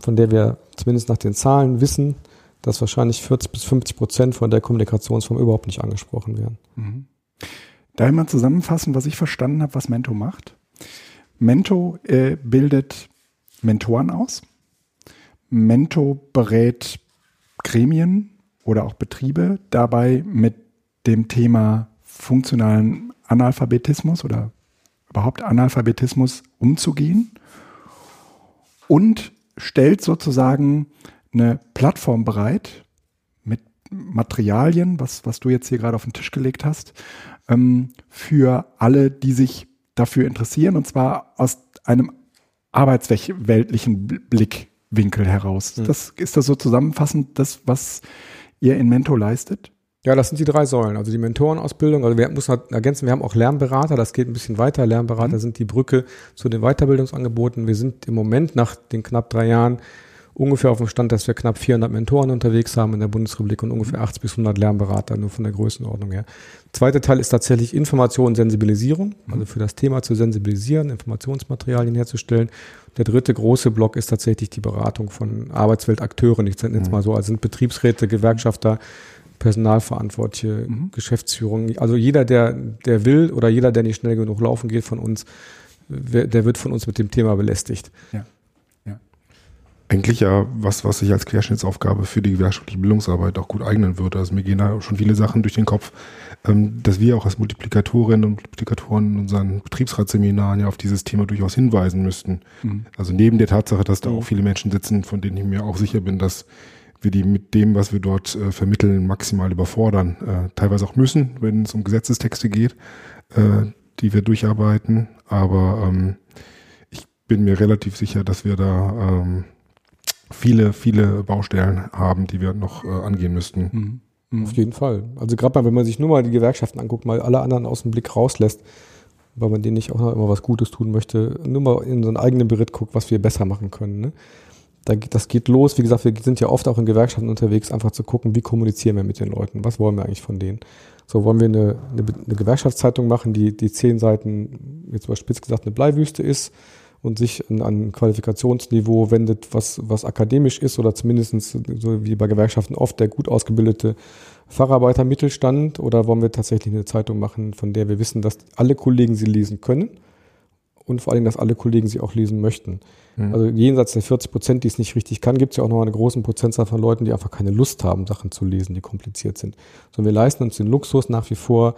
von der wir zumindest nach den Zahlen wissen, dass wahrscheinlich 40 bis 50 Prozent von der Kommunikationsform überhaupt nicht angesprochen werden. Mhm. Da einmal zusammenfassen, was ich verstanden habe, was Mento macht. Mento äh, bildet Mentoren aus. Mento berät Gremien oder auch Betriebe dabei mit dem Thema funktionalen Analphabetismus oder überhaupt Analphabetismus umzugehen und stellt sozusagen eine Plattform bereit mit Materialien, was, was du jetzt hier gerade auf den Tisch gelegt hast, ähm, für alle, die sich dafür interessieren und zwar aus einem arbeitsweltlichen Blickwinkel heraus. Mhm. Das ist das so zusammenfassend, das, was ihr in Mento leistet? Ja, das sind die drei Säulen. Also die Mentorenausbildung, also wir müssen halt ergänzen, wir haben auch Lernberater, das geht ein bisschen weiter. Lernberater mhm. sind die Brücke zu den Weiterbildungsangeboten. Wir sind im Moment nach den knapp drei Jahren ungefähr auf dem Stand, dass wir knapp 400 Mentoren unterwegs haben in der Bundesrepublik und ungefähr 80 bis 100 Lernberater, nur von der Größenordnung her. Zweiter Teil ist tatsächlich Information und Sensibilisierung, also für das Thema zu sensibilisieren, Informationsmaterialien herzustellen. Der dritte große Block ist tatsächlich die Beratung von Arbeitsweltakteuren. Ich nenne es mhm. mal so, also sind Betriebsräte, Gewerkschafter, Personalverantwortliche, mhm. Geschäftsführung. Also jeder, der, der will oder jeder, der nicht schnell genug laufen geht von uns, der wird von uns mit dem Thema belästigt. Ja eigentlich ja was, was sich als Querschnittsaufgabe für die gewerkschaftliche Bildungsarbeit auch gut eignen würde. Also mir gehen da schon viele Sachen durch den Kopf, ähm, dass wir auch als Multiplikatorinnen und Multiplikatoren in unseren Betriebsratsseminaren ja auf dieses Thema durchaus hinweisen müssten. Mhm. Also neben der Tatsache, dass da auch viele Menschen sitzen, von denen ich mir auch sicher bin, dass wir die mit dem, was wir dort äh, vermitteln, maximal überfordern. Äh, teilweise auch müssen, wenn es um Gesetzestexte geht, äh, die wir durcharbeiten. Aber ähm, ich bin mir relativ sicher, dass wir da ähm, viele, viele Baustellen haben, die wir noch äh, angehen müssten. Mhm. Mhm. Auf jeden Fall. Also gerade mal, wenn man sich nur mal die Gewerkschaften anguckt, mal alle anderen aus dem Blick rauslässt, weil man denen nicht auch noch immer was Gutes tun möchte, nur mal in so einen eigenen Beritt guckt, was wir besser machen können. Ne? Da, das geht los. Wie gesagt, wir sind ja oft auch in Gewerkschaften unterwegs, einfach zu gucken, wie kommunizieren wir mit den Leuten? Was wollen wir eigentlich von denen? So, wollen wir eine, eine, eine Gewerkschaftszeitung machen, die, die zehn Seiten, jetzt mal spitz gesagt, eine Bleiwüste ist? Und sich an ein Qualifikationsniveau wendet, was, was akademisch ist oder zumindest so wie bei Gewerkschaften oft der gut ausgebildete Facharbeiter Mittelstand oder wollen wir tatsächlich eine Zeitung machen, von der wir wissen, dass alle Kollegen sie lesen können und vor allem, dass alle Kollegen sie auch lesen möchten. Mhm. Also jenseits der 40 Prozent, die es nicht richtig kann, gibt es ja auch noch eine großen Prozentzahl von Leuten, die einfach keine Lust haben, Sachen zu lesen, die kompliziert sind. Sondern wir leisten uns den Luxus nach wie vor,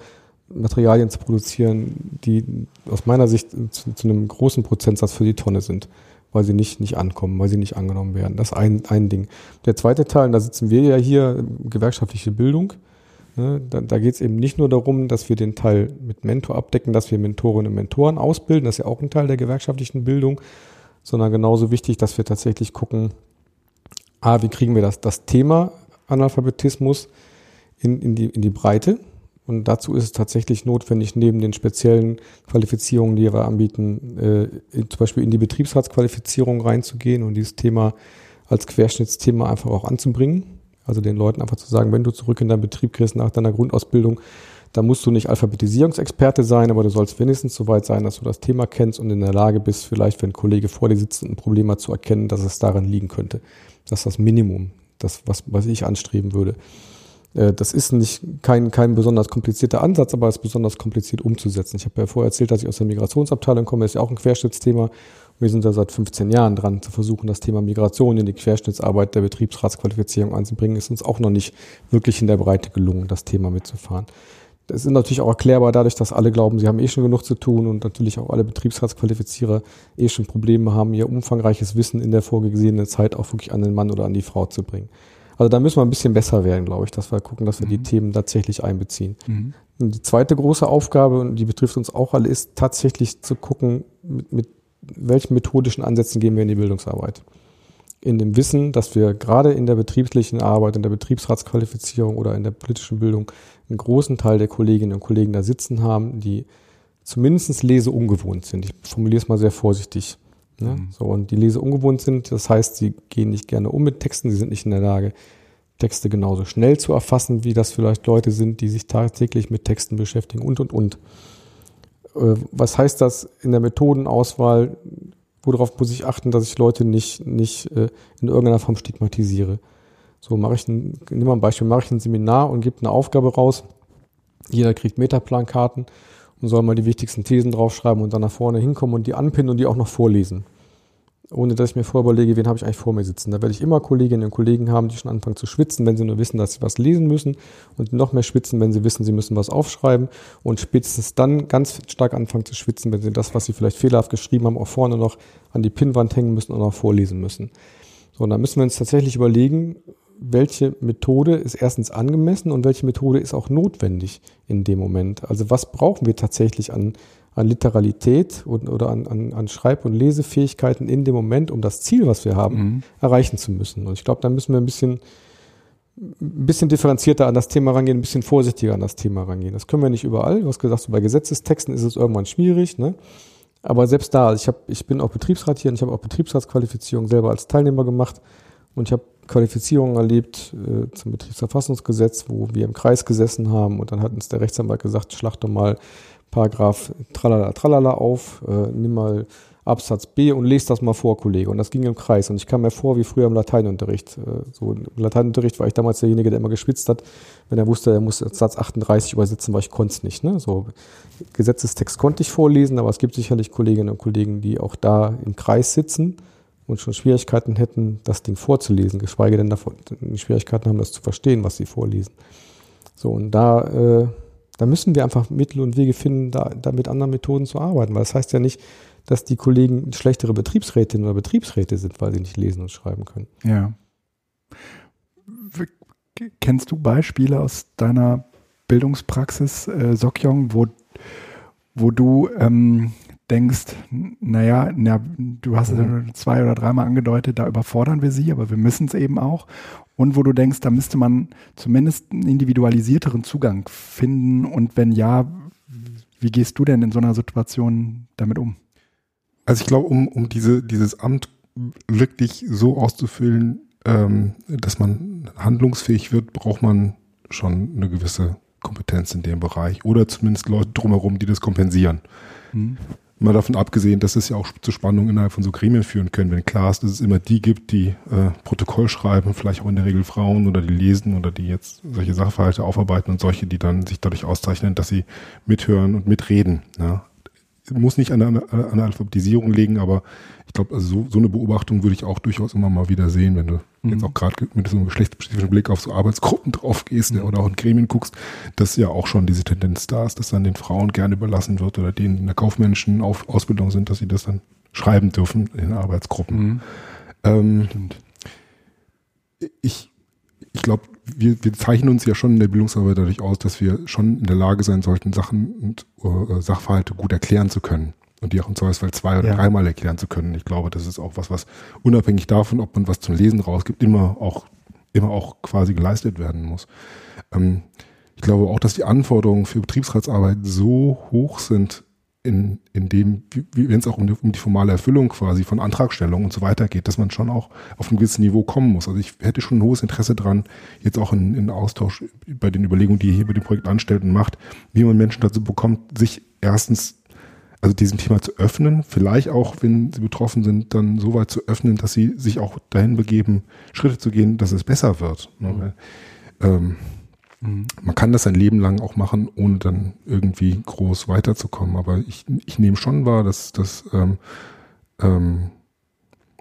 Materialien zu produzieren, die aus meiner Sicht zu, zu, einem großen Prozentsatz für die Tonne sind, weil sie nicht, nicht ankommen, weil sie nicht angenommen werden. Das ist ein, ein Ding. Der zweite Teil, und da sitzen wir ja hier, gewerkschaftliche Bildung. Ne, da da geht es eben nicht nur darum, dass wir den Teil mit Mentor abdecken, dass wir Mentorinnen und Mentoren ausbilden, das ist ja auch ein Teil der gewerkschaftlichen Bildung, sondern genauso wichtig, dass wir tatsächlich gucken, ah, wie kriegen wir das, das Thema Analphabetismus in, in, die, in die Breite, und dazu ist es tatsächlich notwendig, neben den speziellen Qualifizierungen, die wir anbieten, äh, zum Beispiel in die Betriebsratsqualifizierung reinzugehen und dieses Thema als Querschnittsthema einfach auch anzubringen. Also den Leuten einfach zu sagen, wenn du zurück in deinen Betrieb kriegst nach deiner Grundausbildung, da musst du nicht Alphabetisierungsexperte sein, aber du sollst wenigstens so weit sein, dass du das Thema kennst und in der Lage bist, vielleicht, wenn ein Kollege vor dir sitzt, ein Problem hat, zu erkennen, dass es daran liegen könnte. Das ist das Minimum, das, was, was ich anstreben würde. Äh, das ist nicht kein, kein besonders komplizierter Ansatz, aber es ist besonders kompliziert umzusetzen. Ich habe ja vorher erzählt, dass ich aus der Migrationsabteilung komme, das ist ja auch ein Querschnittsthema. Wir sind da seit 15 Jahren dran, zu versuchen, das Thema Migration in die Querschnittsarbeit der Betriebsratsqualifizierung einzubringen. Ist uns auch noch nicht wirklich in der Breite gelungen, das Thema mitzufahren. Das ist natürlich auch erklärbar dadurch, dass alle glauben, sie haben eh schon genug zu tun und natürlich auch alle Betriebsratsqualifizierer eh schon Probleme haben, ihr umfangreiches Wissen in der vorgesehenen Zeit auch wirklich an den Mann oder an die Frau zu bringen. Also da müssen wir ein bisschen besser werden, glaube ich, dass wir gucken, dass wir mhm. die Themen tatsächlich einbeziehen. Mhm. Die zweite große Aufgabe, und die betrifft uns auch alle, ist tatsächlich zu gucken, mit, mit welchen methodischen Ansätzen gehen wir in die Bildungsarbeit. In dem Wissen, dass wir gerade in der betrieblichen Arbeit, in der Betriebsratsqualifizierung oder in der politischen Bildung einen großen Teil der Kolleginnen und Kollegen da sitzen haben, die zumindest leseungewohnt sind. Ich formuliere es mal sehr vorsichtig. Ne? Mhm. So, und die Leser ungewohnt sind, das heißt, sie gehen nicht gerne um mit Texten, sie sind nicht in der Lage, Texte genauso schnell zu erfassen, wie das vielleicht Leute sind, die sich tagtäglich mit Texten beschäftigen und, und, und. Äh, was heißt das in der Methodenauswahl? Worauf muss ich achten, dass ich Leute nicht, nicht äh, in irgendeiner Form stigmatisiere? So mache ich ein, nimm mal ein Beispiel, mache ich ein Seminar und gebe eine Aufgabe raus. Jeder kriegt Metaplankarten und soll mal die wichtigsten Thesen draufschreiben und dann nach vorne hinkommen und die anpinnen und die auch noch vorlesen. Ohne dass ich mir vorher überlege, wen habe ich eigentlich vor mir sitzen. Da werde ich immer Kolleginnen und Kollegen haben, die schon anfangen zu schwitzen, wenn sie nur wissen, dass sie was lesen müssen und noch mehr schwitzen, wenn sie wissen, sie müssen was aufschreiben und spätestens dann ganz stark anfangen zu schwitzen, wenn sie das, was sie vielleicht fehlerhaft geschrieben haben, auch vorne noch an die Pinnwand hängen müssen und auch vorlesen müssen. So, und da müssen wir uns tatsächlich überlegen, welche Methode ist erstens angemessen und welche Methode ist auch notwendig in dem Moment. Also was brauchen wir tatsächlich an, an Literalität und, oder an, an, an Schreib- und Lesefähigkeiten in dem Moment, um das Ziel, was wir haben, mhm. erreichen zu müssen. Und ich glaube, da müssen wir ein bisschen, ein bisschen differenzierter an das Thema rangehen, ein bisschen vorsichtiger an das Thema rangehen. Das können wir nicht überall. Du hast gesagt, so bei Gesetzestexten ist es irgendwann schwierig. Ne? Aber selbst da, also ich, hab, ich bin auch Betriebsrat hier und ich habe auch Betriebsratsqualifizierung selber als Teilnehmer gemacht und ich habe Qualifizierungen erlebt äh, zum Betriebsverfassungsgesetz, wo wir im Kreis gesessen haben und dann hat uns der Rechtsanwalt gesagt, schlag doch mal Paragraph tralala tralala auf, äh, nimm mal Absatz B und lese das mal vor, Kollege. Und das ging im Kreis. Und ich kam mir vor wie früher im Lateinunterricht. Äh, so im Lateinunterricht war ich damals derjenige, der immer geschwitzt hat, wenn er wusste, er muss Satz 38 übersetzen, weil ich konnte es nicht. Ne? So Gesetzestext konnte ich vorlesen, aber es gibt sicherlich Kolleginnen und Kollegen, die auch da im Kreis sitzen und schon Schwierigkeiten hätten, das Ding vorzulesen, geschweige denn davon Schwierigkeiten haben, das zu verstehen, was sie vorlesen. So, und da äh, da müssen wir einfach Mittel und Wege finden, da, da mit anderen Methoden zu arbeiten. Weil das heißt ja nicht, dass die Kollegen schlechtere Betriebsrätinnen oder Betriebsräte sind, weil sie nicht lesen und schreiben können. Ja. Kennst du Beispiele aus deiner Bildungspraxis, äh, Sokyong, wo, wo du ähm, denkst, naja, na, du hast es mhm. zwei oder dreimal angedeutet, da überfordern wir sie, aber wir müssen es eben auch und wo du denkst, da müsste man zumindest einen individualisierteren Zugang finden und wenn ja, wie gehst du denn in so einer Situation damit um? Also ich glaube, um, um diese, dieses Amt wirklich so auszufüllen, ähm, dass man handlungsfähig wird, braucht man schon eine gewisse Kompetenz in dem Bereich oder zumindest Leute drumherum, die das kompensieren. Hm. Mal davon abgesehen, dass es ja auch zu Spannungen innerhalb von so Gremien führen können, wenn klar ist, dass es immer die gibt, die äh, Protokoll schreiben, vielleicht auch in der Regel Frauen oder die lesen oder die jetzt solche Sachverhalte aufarbeiten und solche, die dann sich dadurch auszeichnen, dass sie mithören und mitreden. Ja muss nicht an der, an der Alphabetisierung liegen, aber ich glaube, also so, so eine Beobachtung würde ich auch durchaus immer mal wieder sehen, wenn du mhm. jetzt auch gerade mit so einem geschlechtsspezifischen Blick auf so Arbeitsgruppen drauf gehst mhm. oder auch in Gremien guckst, dass ja auch schon diese Tendenz da ist, dass dann den Frauen gerne überlassen wird oder denen in der kaufmännischen auf Ausbildung sind, dass sie das dann schreiben dürfen in Arbeitsgruppen. Mhm. Ähm, ich ich glaube, wir, wir zeichnen uns ja schon in der Bildungsarbeit dadurch aus, dass wir schon in der Lage sein sollten, Sachen und äh, Sachverhalte gut erklären zu können und die auch im Zweifelsfall zwei oder ja. dreimal erklären zu können. Ich glaube, das ist auch was, was unabhängig davon, ob man was zum Lesen rausgibt, immer auch immer auch quasi geleistet werden muss. Ähm, ich glaube auch, dass die Anforderungen für Betriebsratsarbeit so hoch sind, in, in dem, wenn es auch um die, um die formale Erfüllung quasi von Antragstellung und so weiter geht, dass man schon auch auf ein gewisses Niveau kommen muss. Also ich hätte schon ein hohes Interesse dran, jetzt auch in, in Austausch bei den Überlegungen, die ihr hier bei dem Projekt anstellt und macht, wie man Menschen dazu bekommt, sich erstens also diesem Thema zu öffnen, vielleicht auch, wenn sie betroffen sind, dann so weit zu öffnen, dass sie sich auch dahin begeben, Schritte zu gehen, dass es besser wird. Mhm. Ähm, Mhm. Man kann das ein Leben lang auch machen, ohne dann irgendwie groß weiterzukommen. Aber ich, ich nehme schon wahr, dass, dass, ähm, ähm,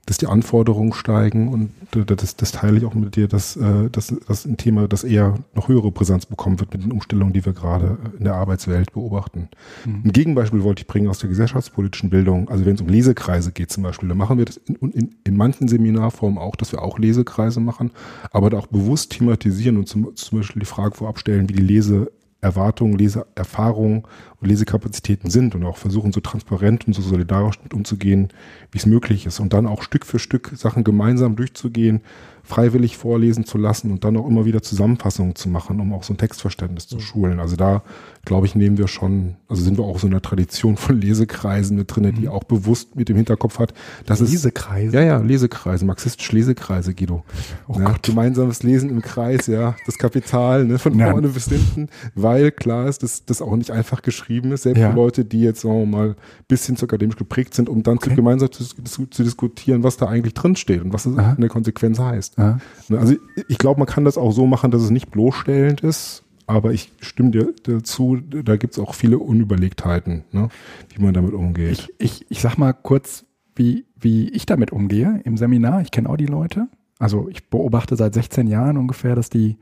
dass die Anforderungen steigen und das, das teile ich auch mit dir, dass, äh, dass das ein Thema, das eher noch höhere Präsenz bekommen wird mit den Umstellungen, die wir gerade in der Arbeitswelt beobachten. Mhm. Ein Gegenbeispiel wollte ich bringen aus der gesellschaftspolitischen Bildung. Also wenn es um Lesekreise geht zum Beispiel, da machen wir das in, in, in manchen Seminarformen auch, dass wir auch Lesekreise machen, aber da auch bewusst thematisieren und zum, zum Beispiel die Frage vorab stellen, wie die Lese Erwartungen, Leseerfahrungen und Lesekapazitäten sind und auch versuchen, so transparent und so solidarisch mit umzugehen, wie es möglich ist. Und dann auch Stück für Stück Sachen gemeinsam durchzugehen, freiwillig vorlesen zu lassen und dann auch immer wieder Zusammenfassungen zu machen, um auch so ein Textverständnis zu schulen. Also da, glaube ich, nehmen wir schon, also sind wir auch so in einer Tradition von Lesekreisen mit drin, die mhm. auch bewusst mit dem Hinterkopf hat, dass Lesekreise? Es, ja, ja, Lesekreise, marxistische Lesekreise, Guido. Oh ja, gemeinsames Lesen im Kreis, ja, das Kapital, ne, von vorne bis hinten, weil klar ist, dass das auch nicht einfach geschrieben ist, selbst ja. für Leute, die jetzt, sagen wir mal, bisschen zu akademisch geprägt sind, um dann okay. zu, gemeinsam zu, zu, zu, diskutieren, was da eigentlich drin steht und was es in der Konsequenz heißt. Ja. Ne, also ich glaube, man kann das auch so machen, dass es nicht bloßstellend ist, aber ich stimme dir dazu, da gibt es auch viele Unüberlegtheiten, ne, wie man damit umgeht. Ich, ich, ich sag mal kurz, wie, wie ich damit umgehe im Seminar. Ich kenne auch die Leute. Also ich beobachte seit 16 Jahren ungefähr, dass die,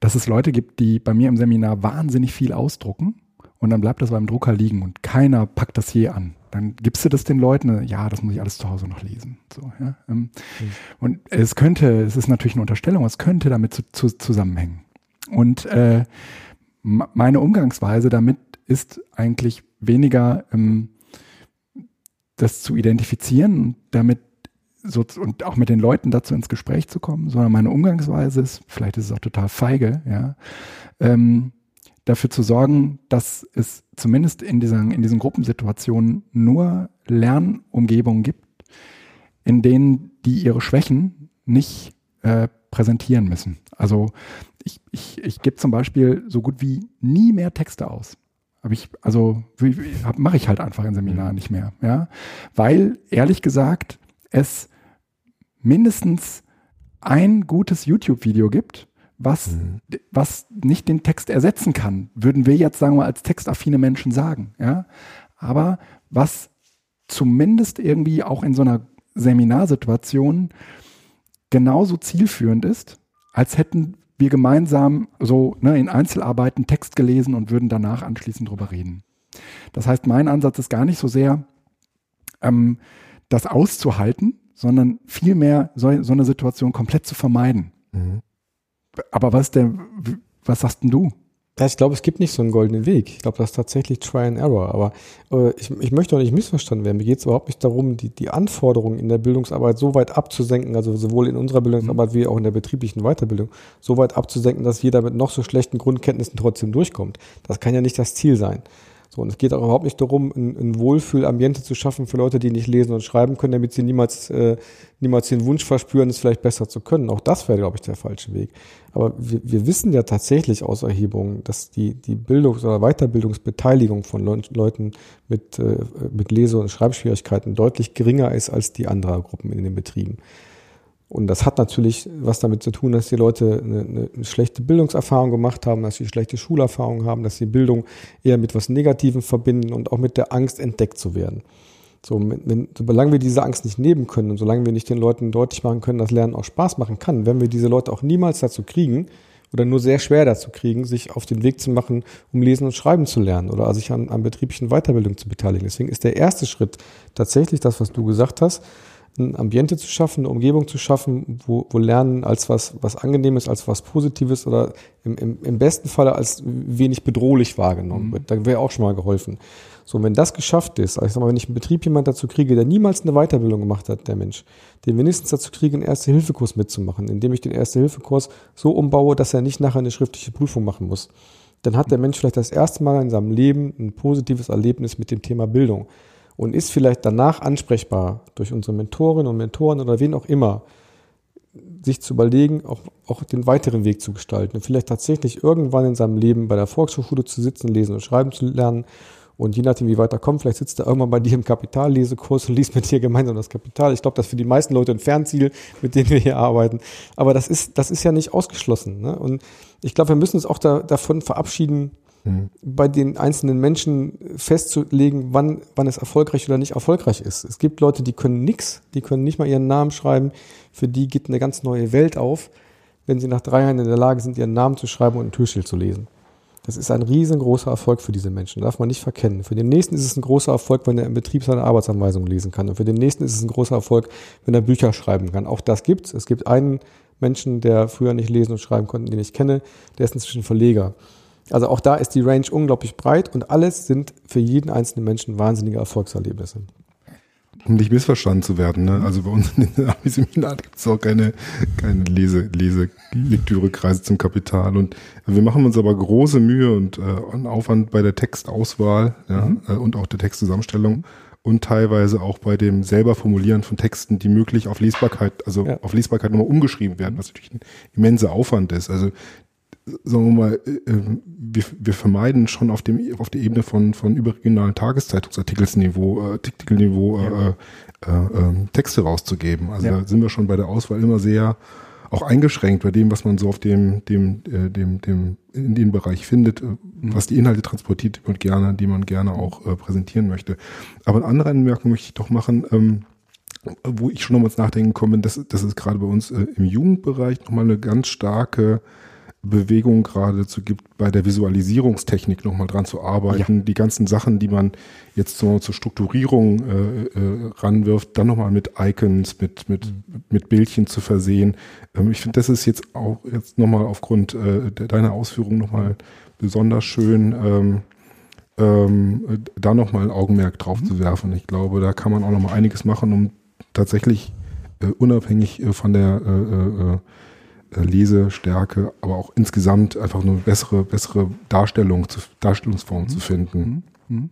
dass es Leute gibt, die bei mir im Seminar wahnsinnig viel ausdrucken und dann bleibt das beim Drucker liegen und keiner packt das je an. Dann gibst du das den Leuten, ja, das muss ich alles zu Hause noch lesen. So, ja. Ähm, mhm. Und es könnte, es ist natürlich eine Unterstellung, es könnte damit zu, zu, zusammenhängen. Und äh, meine Umgangsweise damit ist eigentlich weniger ähm, das zu identifizieren und damit so, und auch mit den Leuten dazu ins Gespräch zu kommen, sondern meine Umgangsweise ist, vielleicht ist es auch total feige, ja, ähm, dafür zu sorgen, dass es zumindest in diesen, in diesen Gruppensituationen nur Lernumgebungen gibt, in denen die ihre Schwächen nicht äh, präsentieren müssen. Also ich, ich, ich gebe zum Beispiel so gut wie nie mehr Texte aus. Hab ich, also mache ich halt einfach in Seminaren nicht mehr, ja. Weil, ehrlich gesagt, es mindestens ein gutes YouTube-Video gibt, was, mhm. was nicht den Text ersetzen kann, würden wir jetzt sagen wir als textaffine Menschen sagen, ja. Aber was zumindest irgendwie auch in so einer Seminarsituation genauso zielführend ist, als hätten wir gemeinsam so ne, in Einzelarbeiten Text gelesen und würden danach anschließend drüber reden. Das heißt, mein Ansatz ist gar nicht so sehr, ähm, das auszuhalten, sondern vielmehr so, so eine Situation komplett zu vermeiden. Mhm. Aber was der, was sagst denn du? Ja, ich glaube, es gibt nicht so einen goldenen Weg. Ich glaube, das ist tatsächlich Try and Error. Aber äh, ich, ich möchte auch nicht missverstanden werden. Mir geht es überhaupt nicht darum, die, die Anforderungen in der Bildungsarbeit so weit abzusenken, also sowohl in unserer Bildungsarbeit wie auch in der betrieblichen Weiterbildung, so weit abzusenken, dass jeder mit noch so schlechten Grundkenntnissen trotzdem durchkommt. Das kann ja nicht das Ziel sein. So, und es geht auch überhaupt nicht darum, ein, ein Wohlfühlambiente zu schaffen für Leute, die nicht lesen und schreiben können, damit sie niemals, äh, niemals den Wunsch verspüren, es vielleicht besser zu können. Auch das wäre, glaube ich, der falsche Weg. Aber wir, wir wissen ja tatsächlich aus Erhebungen, dass die, die Bildungs- oder Weiterbildungsbeteiligung von Le Leuten mit, äh, mit Lese- und Schreibschwierigkeiten deutlich geringer ist als die anderer Gruppen in den Betrieben. Und das hat natürlich was damit zu tun, dass die Leute eine, eine, schlechte Bildungserfahrung gemacht haben, dass sie schlechte Schulerfahrung haben, dass sie Bildung eher mit was Negativem verbinden und auch mit der Angst entdeckt zu werden. So, wenn, solange wir diese Angst nicht nehmen können und solange wir nicht den Leuten deutlich machen können, dass Lernen auch Spaß machen kann, werden wir diese Leute auch niemals dazu kriegen oder nur sehr schwer dazu kriegen, sich auf den Weg zu machen, um lesen und schreiben zu lernen oder sich an, an betrieblichen Weiterbildung zu beteiligen. Deswegen ist der erste Schritt tatsächlich das, was du gesagt hast, ein Ambiente zu schaffen, eine Umgebung zu schaffen, wo, wo Lernen als was, was Angenehmes, als was Positives oder im, im, im besten Falle als wenig bedrohlich wahrgenommen mhm. wird. Da wäre auch schon mal geholfen. So, wenn das geschafft ist, also ich sag mal, wenn ich im Betrieb jemand dazu kriege, der niemals eine Weiterbildung gemacht hat, der Mensch, den wenigstens dazu kriege, einen Erste-Hilfe-Kurs mitzumachen, indem ich den Erste-Hilfe-Kurs so umbaue, dass er nicht nachher eine schriftliche Prüfung machen muss, dann hat der Mensch vielleicht das erste Mal in seinem Leben ein positives Erlebnis mit dem Thema Bildung und ist vielleicht danach ansprechbar durch unsere Mentorinnen und Mentoren oder wen auch immer, sich zu überlegen, auch, auch den weiteren Weg zu gestalten und vielleicht tatsächlich irgendwann in seinem Leben bei der Volkshochschule zu sitzen, lesen und schreiben zu lernen und je nachdem, wie weit er kommt, vielleicht sitzt er irgendwann bei dir im Kapitallesekurs und liest mit dir gemeinsam das Kapital. Ich glaube, das ist für die meisten Leute ein Fernziel, mit denen wir hier arbeiten. Aber das ist, das ist ja nicht ausgeschlossen. Ne? Und ich glaube, wir müssen uns auch da, davon verabschieden, mhm. bei den einzelnen Menschen festzulegen, wann, wann es erfolgreich oder nicht erfolgreich ist. Es gibt Leute, die können nichts, die können nicht mal ihren Namen schreiben. Für die geht eine ganz neue Welt auf, wenn sie nach drei Jahren in der Lage sind, ihren Namen zu schreiben und ein Türschild zu lesen. Das ist ein riesengroßer Erfolg für diese Menschen, darf man nicht verkennen. Für den nächsten ist es ein großer Erfolg, wenn er im Betrieb seine Arbeitsanweisungen lesen kann. Und für den nächsten ist es ein großer Erfolg, wenn er Bücher schreiben kann. Auch das gibt's. Es gibt einen Menschen, der früher nicht lesen und schreiben konnte, den ich kenne, der ist inzwischen Verleger. Also auch da ist die Range unglaublich breit und alles sind für jeden einzelnen Menschen wahnsinnige Erfolgserlebnisse. Um nicht missverstanden zu werden, ne? also bei uns in den Abi-Seminaren gibt es auch keine, keine Lese, Lese, Lektürekreise zum Kapital und wir machen uns aber große Mühe und äh, Aufwand bei der Textauswahl ja, mhm. äh, und auch der Textzusammenstellung und teilweise auch bei dem selber Formulieren von Texten, die möglich auf Lesbarkeit, also ja. auf Lesbarkeit nochmal umgeschrieben werden, was natürlich ein immenser Aufwand ist. Also sagen wir mal, äh, ähm, wir, wir vermeiden schon auf dem auf der Ebene von von überregionalen Tageszeitungsartikelsniveau, äh, Artikelniveau ja. äh, äh, äh, Texte rauszugeben. Also ja. da sind wir schon bei der Auswahl immer sehr auch eingeschränkt bei dem, was man so auf dem dem äh, dem dem in dem Bereich findet, äh, mhm. was die Inhalte transportiert und gerne, die man gerne auch äh, präsentieren möchte. Aber eine andere Anmerkung möchte ich doch machen. Ähm, wo ich schon nochmals nachdenken komme, dass, dass es gerade bei uns äh, im Jugendbereich nochmal eine ganz starke Bewegung geradezu gibt, bei der Visualisierungstechnik nochmal dran zu arbeiten, ja. die ganzen Sachen, die man jetzt so zur Strukturierung äh, äh, ranwirft, dann nochmal mit Icons, mit, mit, mit Bildchen zu versehen. Ähm, ich finde, das ist jetzt auch jetzt nochmal aufgrund äh, deiner Ausführungen nochmal besonders schön, ähm, ähm, da nochmal ein Augenmerk drauf mhm. zu werfen. Ich glaube, da kann man auch nochmal einiges machen, um tatsächlich äh, unabhängig äh, von der äh, äh äh, Lesestärke, aber auch insgesamt einfach eine bessere, bessere Darstellung, zu, Darstellungsform mhm. zu finden. Mhm. mhm.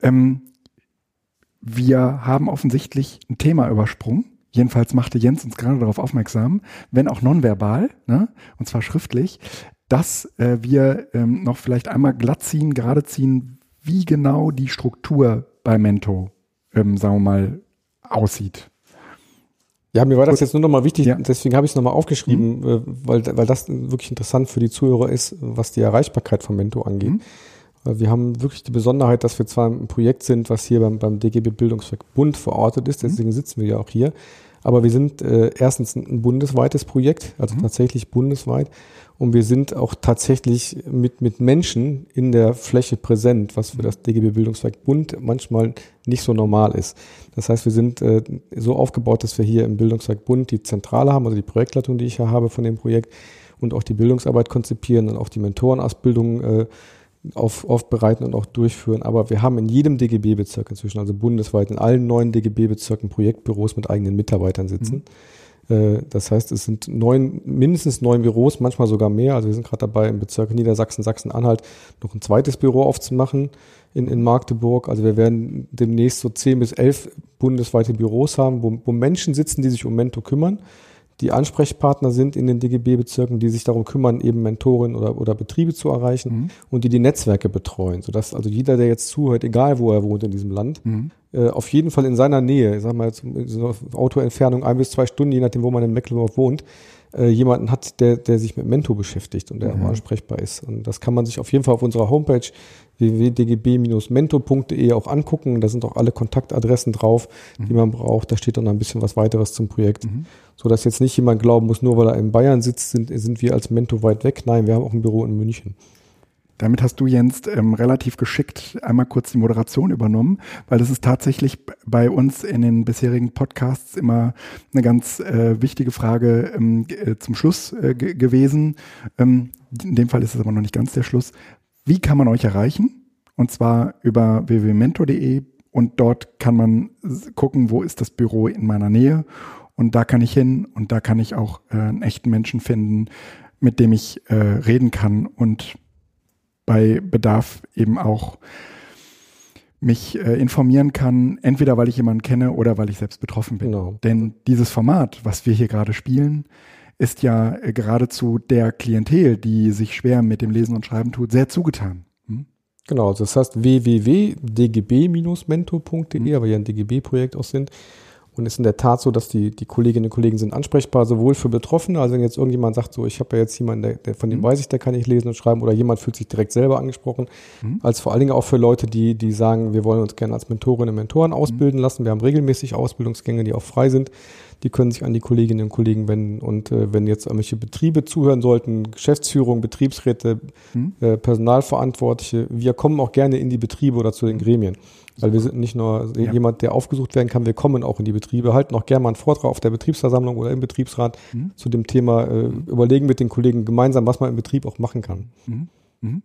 Ähm, wir haben offensichtlich ein Thema übersprungen. Jedenfalls machte Jens uns gerade darauf aufmerksam, wenn auch nonverbal, ne, und zwar schriftlich, dass äh, wir ähm, noch vielleicht einmal glatt ziehen, gerade ziehen, wie genau die Struktur bei Mento, ähm, sagen wir mal, aussieht. Ja, mir war das jetzt nur nochmal wichtig, ja. deswegen habe ich es nochmal aufgeschrieben, mhm. Äh, weil, weil das wirklich interessant für die Zuhörer ist, was die Erreichbarkeit von Mento angeht. Mhm. Wir haben wirklich die Besonderheit, dass wir zwar ein Projekt sind, was hier beim, beim DGB Bildungswerk Bund verortet ist, mhm. deswegen sitzen wir ja auch hier. Aber wir sind äh, erstens ein bundesweites Projekt, also mhm. tatsächlich bundesweit. Und wir sind auch tatsächlich mit, mit Menschen in der Fläche präsent, was für das DGB Bildungswerk Bund manchmal nicht so normal ist. Das heißt, wir sind äh, so aufgebaut, dass wir hier im Bildungswerk Bund die Zentrale haben, also die Projektleitung, die ich ja habe von dem Projekt und auch die Bildungsarbeit konzipieren und auch die Mentorenausbildung äh, auf, aufbereiten und auch durchführen. Aber wir haben in jedem DGB-Bezirk inzwischen, also bundesweit in allen neuen DGB-Bezirken Projektbüros mit eigenen Mitarbeitern sitzen. Mhm. Äh, das heißt, es sind neun, mindestens neun Büros, manchmal sogar mehr. Also wir sind gerade dabei, im Bezirk Niedersachsen, Sachsen-Anhalt noch ein zweites Büro aufzumachen in, in Magdeburg. Also wir werden demnächst so zehn bis elf bundesweite Büros haben, wo, wo Menschen sitzen, die sich um Mento kümmern die Ansprechpartner sind in den DGB-Bezirken, die sich darum kümmern, eben Mentoren oder, oder Betriebe zu erreichen mhm. und die die Netzwerke betreuen, sodass also jeder, der jetzt zuhört, egal wo er wohnt in diesem Land, mhm. äh, auf jeden Fall in seiner Nähe, ich sag mal, so Autoentfernung ein bis zwei Stunden, je nachdem, wo man in Mecklenburg wohnt, äh, jemanden hat, der, der sich mit Mento beschäftigt und der mhm. auch ansprechbar ist. Und das kann man sich auf jeden Fall auf unserer Homepage www.dgb-mento.de auch angucken. Da sind auch alle Kontaktadressen drauf, mhm. die man braucht. Da steht dann ein bisschen was weiteres zum Projekt. Mhm. So dass jetzt nicht jemand glauben muss, nur weil er in Bayern sitzt, sind, sind wir als Mento weit weg. Nein, wir haben auch ein Büro in München. Damit hast du, Jens, ähm, relativ geschickt einmal kurz die Moderation übernommen, weil das ist tatsächlich bei uns in den bisherigen Podcasts immer eine ganz äh, wichtige Frage ähm, äh, zum Schluss äh, gewesen. Ähm, in dem Fall ist es aber noch nicht ganz der Schluss. Wie kann man euch erreichen? Und zwar über www.mentor.de und dort kann man gucken, wo ist das Büro in meiner Nähe und da kann ich hin und da kann ich auch äh, einen echten Menschen finden, mit dem ich äh, reden kann und bei Bedarf eben auch mich äh, informieren kann, entweder weil ich jemanden kenne oder weil ich selbst betroffen bin. Genau. Denn dieses Format, was wir hier gerade spielen, ist ja äh, geradezu der Klientel, die sich schwer mit dem Lesen und Schreiben tut, sehr zugetan. Hm? Genau, das heißt www.dgb-mento.de, hm. weil wir ein DGB-Projekt auch sind, und es ist in der Tat so, dass die, die Kolleginnen und Kollegen sind ansprechbar, sowohl für Betroffene, also wenn jetzt irgendjemand sagt, so, ich habe ja jetzt jemanden, der, der, von dem mhm. weiß ich, der kann ich lesen und schreiben, oder jemand fühlt sich direkt selber angesprochen, mhm. als vor allen Dingen auch für Leute, die, die sagen, wir wollen uns gerne als Mentorinnen und Mentoren ausbilden mhm. lassen. Wir haben regelmäßig Ausbildungsgänge, die auch frei sind. Die können sich an die Kolleginnen und Kollegen wenden. Und äh, wenn jetzt irgendwelche Betriebe zuhören sollten, Geschäftsführung, Betriebsräte, mhm. äh, Personalverantwortliche, wir kommen auch gerne in die Betriebe oder zu den Gremien. Weil wir sind nicht nur ja. jemand, der aufgesucht werden kann, wir kommen auch in die Betriebe, halten auch gerne mal einen Vortrag auf der Betriebsversammlung oder im Betriebsrat mhm. zu dem Thema, äh, mhm. überlegen mit den Kollegen gemeinsam, was man im Betrieb auch machen kann. Mhm. mhm.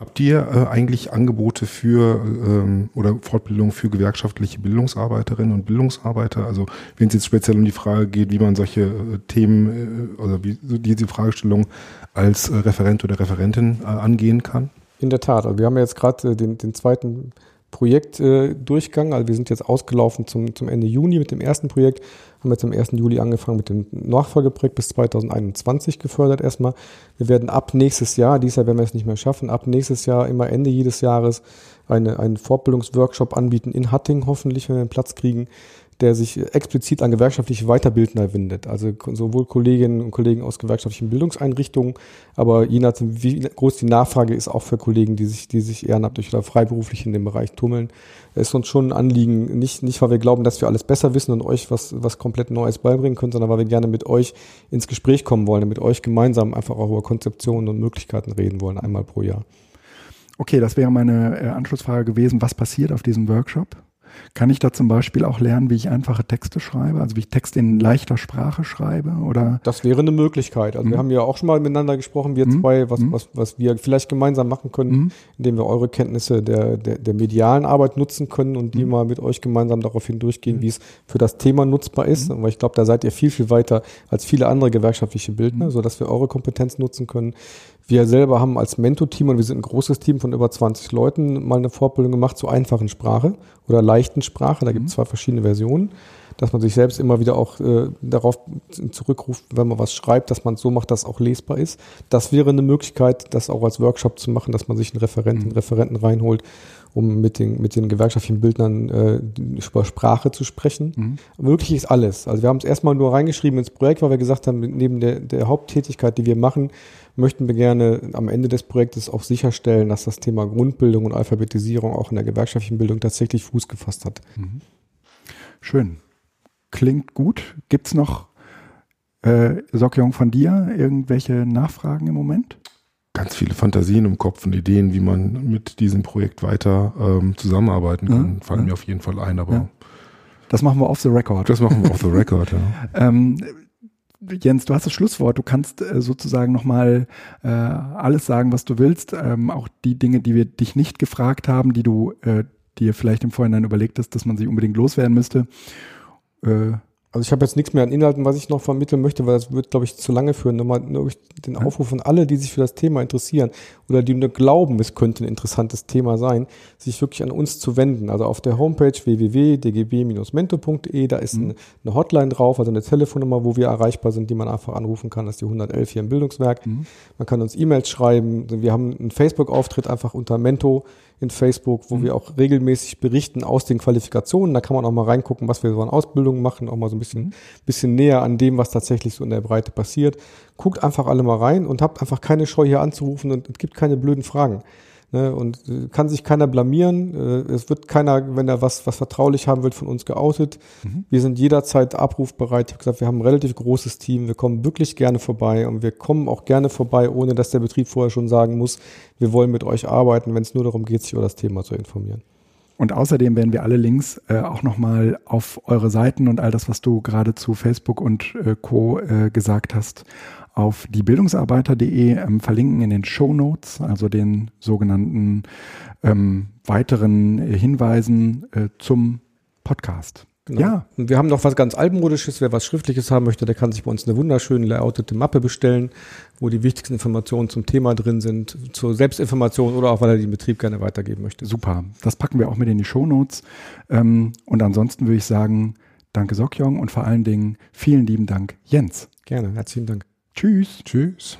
Habt ihr äh, eigentlich Angebote für ähm, oder Fortbildung für gewerkschaftliche Bildungsarbeiterinnen und Bildungsarbeiter? Also wenn es jetzt speziell um die Frage geht, wie man solche äh, Themen äh, oder wie so diese Fragestellung als äh, Referent oder Referentin äh, angehen kann? In der Tat. Also wir haben ja jetzt gerade äh, den, den zweiten Projektdurchgang. Äh, also wir sind jetzt ausgelaufen zum, zum Ende Juni mit dem ersten Projekt, haben jetzt am 1. Juli angefangen mit dem Nachfolgeprojekt bis 2021 gefördert erstmal. Wir werden ab nächstes Jahr, dieses Jahr werden wir es nicht mehr schaffen, ab nächstes Jahr immer Ende jedes Jahres eine, einen Fortbildungsworkshop anbieten in Hatting hoffentlich, wenn wir einen Platz kriegen, der sich explizit an gewerkschaftliche Weiterbildner wendet. Also sowohl Kolleginnen und Kollegen aus gewerkschaftlichen Bildungseinrichtungen, aber je nachdem, wie groß die Nachfrage ist, auch für Kollegen, die sich, die sich ehrenamtlich oder freiberuflich in dem Bereich tummeln. Ist uns schon ein Anliegen, nicht, nicht weil wir glauben, dass wir alles besser wissen und euch was, was komplett Neues beibringen können, sondern weil wir gerne mit euch ins Gespräch kommen wollen, mit euch gemeinsam einfach auch über Konzeptionen und Möglichkeiten reden wollen, einmal pro Jahr. Okay, das wäre meine äh, Anschlussfrage gewesen. Was passiert auf diesem Workshop? Kann ich da zum Beispiel auch lernen, wie ich einfache Texte schreibe, also wie ich Texte in leichter Sprache schreibe? Oder? Das wäre eine Möglichkeit. Also mhm. wir haben ja auch schon mal miteinander gesprochen, wir mhm. zwei, was, mhm. was, was wir vielleicht gemeinsam machen können, mhm. indem wir eure Kenntnisse der, der, der medialen Arbeit nutzen können und die mhm. mal mit euch gemeinsam darauf hindurchgehen, mhm. wie es für das Thema nutzbar ist. Weil ich glaube, da seid ihr viel, viel weiter als viele andere gewerkschaftliche Bildner, sodass wir eure Kompetenz nutzen können. Wir selber haben als Mentor-Team, und wir sind ein großes Team von über 20 Leuten, mal eine Fortbildung gemacht zur einfachen Sprache oder leichten Sprache. Da gibt es mhm. zwei verschiedene Versionen, dass man sich selbst immer wieder auch äh, darauf zurückruft, wenn man was schreibt, dass man es so macht, dass es auch lesbar ist. Das wäre eine Möglichkeit, das auch als Workshop zu machen, dass man sich einen Referenten, mhm. Referenten reinholt, um mit den, mit den gewerkschaftlichen Bildnern äh, über Sprache zu sprechen. Mhm. Möglich ist alles. Also wir haben es erstmal nur reingeschrieben ins Projekt, weil wir gesagt haben, neben der, der Haupttätigkeit, die wir machen, möchten wir gerne am Ende des Projektes auch sicherstellen, dass das Thema Grundbildung und Alphabetisierung auch in der gewerkschaftlichen Bildung tatsächlich Fuß gefasst hat. Mhm. Schön. Klingt gut. Gibt es noch, äh, Sokjong, von dir irgendwelche Nachfragen im Moment? Ganz viele Fantasien im Kopf und Ideen, wie man mit diesem Projekt weiter ähm, zusammenarbeiten kann, ja, fallen ja. mir auf jeden Fall ein, aber. Ja. Das machen wir off the record. Das machen wir off the record, ja. ähm, Jens, du hast das Schlusswort. Du kannst äh, sozusagen nochmal äh, alles sagen, was du willst. Ähm, auch die Dinge, die wir dich nicht gefragt haben, die du äh, dir vielleicht im Vorhinein überlegt hast, dass man sie unbedingt loswerden müsste. Äh, also ich habe jetzt nichts mehr an Inhalten, was ich noch vermitteln möchte, weil das wird, glaube ich, zu lange führen. Nochmal nur den Aufruf an alle, die sich für das Thema interessieren oder die nur glauben, es könnte ein interessantes Thema sein, sich wirklich an uns zu wenden. Also auf der Homepage www.dgb-mento.de, da ist mhm. eine Hotline drauf, also eine Telefonnummer, wo wir erreichbar sind, die man einfach anrufen kann. Das ist die 111 hier im Bildungswerk. Mhm. Man kann uns E-Mails schreiben. Wir haben einen Facebook-Auftritt einfach unter Mento in Facebook, wo mhm. wir auch regelmäßig berichten aus den Qualifikationen. Da kann man auch mal reingucken, was wir so an Ausbildungen machen, auch mal so ein bisschen, mhm. bisschen näher an dem, was tatsächlich so in der Breite passiert. Guckt einfach alle mal rein und habt einfach keine Scheu hier anzurufen und es gibt keine blöden Fragen. Ne, und äh, kann sich keiner blamieren. Äh, es wird keiner, wenn er was, was vertraulich haben will, von uns geoutet. Mhm. Wir sind jederzeit abrufbereit. Ich habe gesagt, wir haben ein relativ großes Team. Wir kommen wirklich gerne vorbei und wir kommen auch gerne vorbei, ohne dass der Betrieb vorher schon sagen muss, wir wollen mit euch arbeiten, wenn es nur darum geht, sich über das Thema zu informieren. Und außerdem werden wir alle Links äh, auch nochmal auf eure Seiten und all das, was du gerade zu Facebook und äh, Co. Äh, gesagt hast, auf diebildungsarbeiter.de ähm, verlinken in den Show Notes, also den sogenannten ähm, weiteren Hinweisen äh, zum Podcast. Genau. Ja. Und wir haben noch was ganz altmodisches. Wer was Schriftliches haben möchte, der kann sich bei uns eine wunderschöne layoutete Mappe bestellen, wo die wichtigsten Informationen zum Thema drin sind, zur Selbstinformation oder auch, weil er den Betrieb gerne weitergeben möchte. Super. Das packen wir auch mit in die Show Notes. Ähm, und ansonsten würde ich sagen, danke Sokjong und vor allen Dingen vielen lieben Dank Jens. Gerne. Herzlichen Dank. Tschüss. Tschüss.